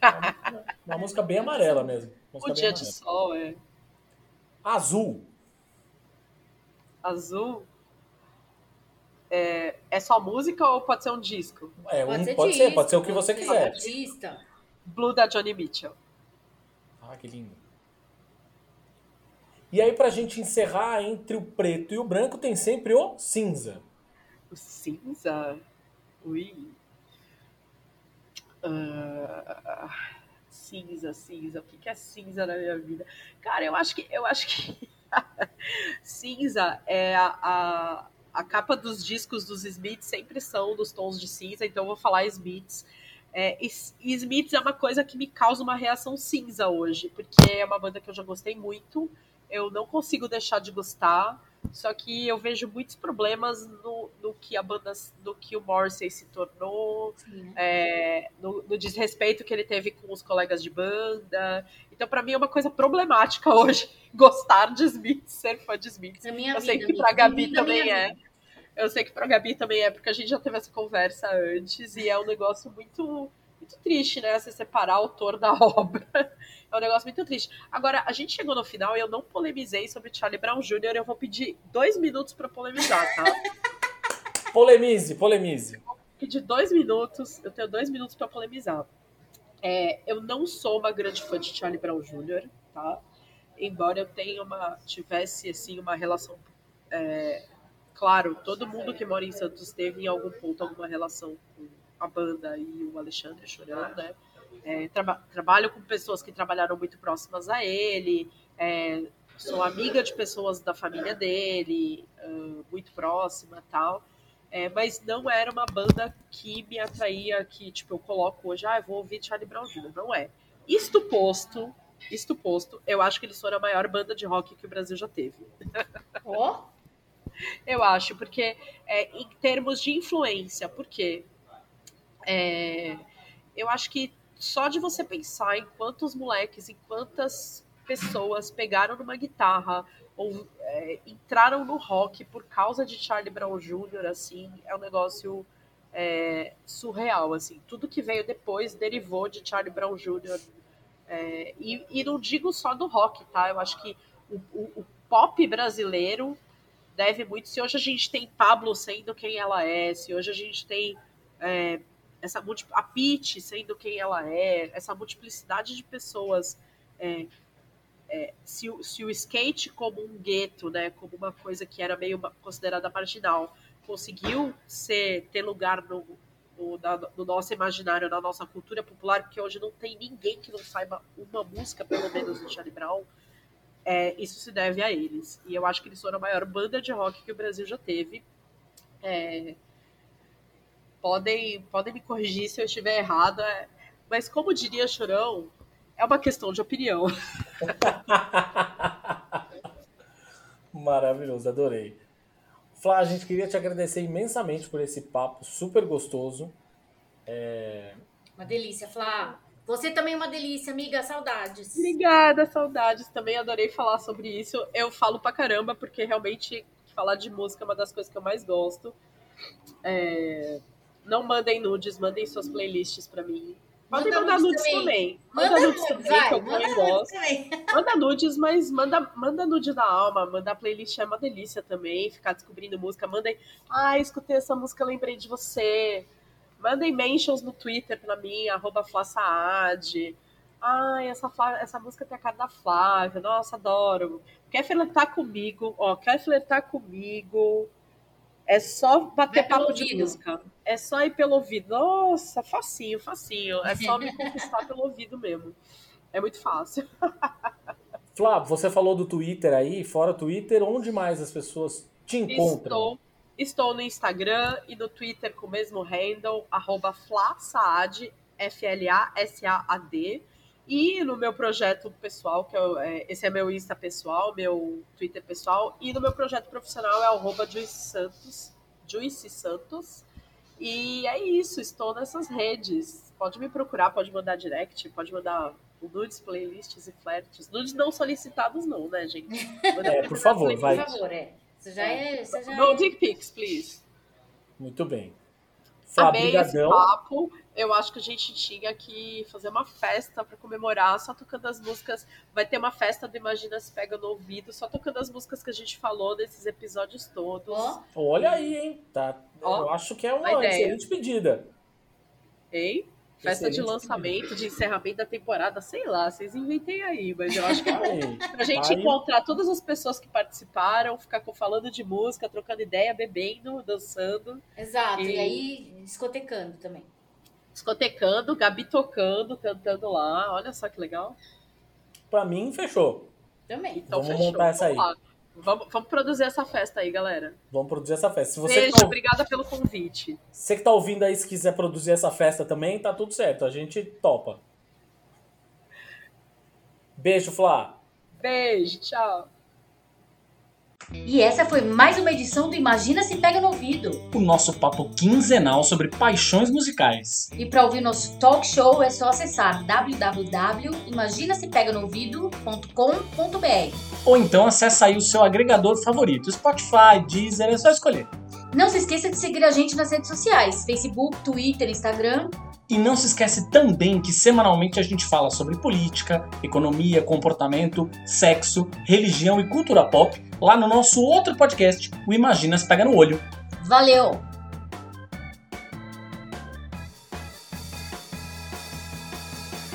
uma música bem amarela mesmo. O Dia de amarela. Sol, é. Azul. Azul. É, é só música ou pode ser um disco? É, Pode um- ser pode disco, ser, pode ser o que você quiser. Artista. Blue da Johnny Mitchell. Ah, que lindo. E aí, pra gente encerrar, entre o preto e o branco, tem sempre o cinza. O cinza? Ui. Ah, cinza, cinza. O que é cinza na minha vida? Cara, eu acho que eu acho que cinza é a, a, a capa dos discos dos Smiths sempre são dos tons de cinza, então eu vou falar Smiths. É, e Smiths é uma coisa que me causa uma reação cinza hoje, porque é uma banda que eu já gostei muito, eu não consigo deixar de gostar. Só que eu vejo muitos problemas no, no que a banda, no que o Morrissey se tornou, é, no, no desrespeito que ele teve com os colegas de banda. Então, pra mim, é uma coisa problemática hoje gostar de Smith, ser fã de Smith. É minha Eu vida. sei que pra Gabi à também é. vida. Eu sei que pra Gabi também é, porque a gente já teve essa conversa antes e é um negócio muito, muito triste, né? Você separar o autor da obra. É um negócio muito triste. Agora, a gente chegou no final e eu não polemizei sobre Charlie Brown Jr. Eu vou pedir dois minutos para polemizar, tá? Polemize, polemize. vou pedir dois minutos. Eu tenho dois minutos para polemizar. É, eu não sou uma grande fã de Charlie Brown Jr., tá? Embora eu tenha uma tivesse assim uma relação é, claro, todo mundo que mora em Santos teve em algum ponto alguma relação com a banda e o Alexandre Chorão, né? É, traba trabalho com pessoas que trabalharam muito próximas a ele, é, sou amiga de pessoas da família dele, uh, muito próxima tal. É, mas não era uma banda que me atraía, que tipo, eu coloco hoje, ah, eu vou ouvir Charlie Brown Jr. Não é. Isto posto, isto posto, eu acho que eles foram a maior banda de rock que o Brasil já teve. Ó, Eu acho, porque é, em termos de influência, porque é, eu acho que só de você pensar em quantos moleques, em quantas pessoas pegaram numa guitarra ou é, entraram no rock por causa de Charlie Brown Jr., assim, é um negócio é, surreal, assim. Tudo que veio depois derivou de Charlie Brown Jr. É, e, e não digo só do rock, tá? Eu acho que o, o- o pop brasileiro deve muito. Se hoje a gente tem Pablo sendo quem ela é, se hoje a gente tem é, essa a Pete sendo quem ela é, essa multiplicidade de pessoas. é, é, se, se o skate como um gueto, né, como uma coisa que era meio considerada marginal, conseguiu ser ter lugar no, no, na- no nosso imaginário, na nossa cultura popular, porque hoje não tem ninguém que não saiba uma música, pelo menos, do Charlie Brown, é, isso se deve a eles. E eu acho que eles foram a maior banda de rock que o Brasil já teve. É, podem, podem me corrigir se eu estiver errada, mas como diria Chorão, é uma questão de opinião. Maravilhoso, adorei. Flá, a gente queria te agradecer imensamente por esse papo super gostoso. uma delícia, Flá. Você também é uma delícia, amiga. Saudades. Obrigada, saudades. Também adorei falar sobre isso. Eu falo pra caramba, porque realmente falar de música é uma das coisas que eu mais gosto. É, Não mandem nudes, mandem suas playlists pra mim. Podem Manda mandar nudes nudes também. também. Manda nudes nudes, também, vai. que eu Manda nudes gosto. também. Manda nudes, mas manda, manda nude da alma. Manda playlist é uma delícia também. Ficar descobrindo música. Mandem. Ah, escutei essa música, lembrei de você. Mandem mentions no Twitter pra mim, arroba Flassaad. Ai, essa, essa música tem a cara da Flávia. Nossa, adoro. Quer flertar comigo? Ó, quer flertar comigo? É só bater papo de música. É só ir pelo ouvido. Nossa, facinho, facinho. É só me conquistar pelo ouvido mesmo. É muito fácil. Flá, você falou do Twitter aí, fora Twitter, onde mais as pessoas te encontram? Estou, estou no Instagram e no Twitter com o mesmo handle, arroba flasaad, F-L-A-S-A-A-D. E no meu projeto pessoal, que é, o- é, esse é meu Insta pessoal, meu Twitter pessoal. E no meu projeto profissional é arroba Juice Santos, Juice Santos. E é isso, estou nessas redes. Pode me procurar, pode mandar direct, pode mandar nudes, playlists e flertes. Nudes não solicitados não, né, gente? É, por favor, vai. Por favor, é. Você já é. Você já No é... dick pics, please. Muito bem. Flá, Amei esse papo. Eu acho que a gente tinha que fazer uma festa para comemorar, só tocando as músicas. Vai ter uma festa do Imagina Se Pega no Ouvido, só tocando as músicas que a gente falou nesses episódios todos. Ó, Olha aí, hein? Tá. Ó, Eu acho que é uma excelente pedida. Hein? Festa de Excelente lançamento, de encerramento da temporada, sei lá, vocês inventem aí, mas eu acho que é bom. Pra gente aí, encontrar todas as pessoas que participaram, ficar com- falando de música, trocando ideia, bebendo, dançando, exato. E... E- aí, discotecando também. Discotecando, Gabi tocando, cantando lá. Olha só que legal. pra mim, fechou. Também. Então Vamos fechou. montar essa aí. Vamos. Vamos, vamos produzir essa festa aí, galera. Vamos produzir essa festa. Se você, Beijo, tá, obrigada pelo convite. você que tá ouvindo aí, se quiser produzir essa festa também, tá tudo certo. A gente topa. Beijo, Flá. Beijo, tchau. E essa foi mais uma edição do Imagina Se Pega no Ouvido. O nosso papo quinzenal sobre paixões musicais. E para ouvir nosso talk show é só acessar www.imaginasepeganoouvido.com.br. Ou então acessa aí o seu agregador favorito, Spotify, Deezer, é só escolher. Não se esqueça de seguir a gente nas redes sociais: Facebook, Twitter, Instagram. E não se esquece também que semanalmente a gente fala sobre política, economia, comportamento, sexo, religião e cultura pop lá no nosso outro podcast, o Imaginas Pega no Olho. Valeu!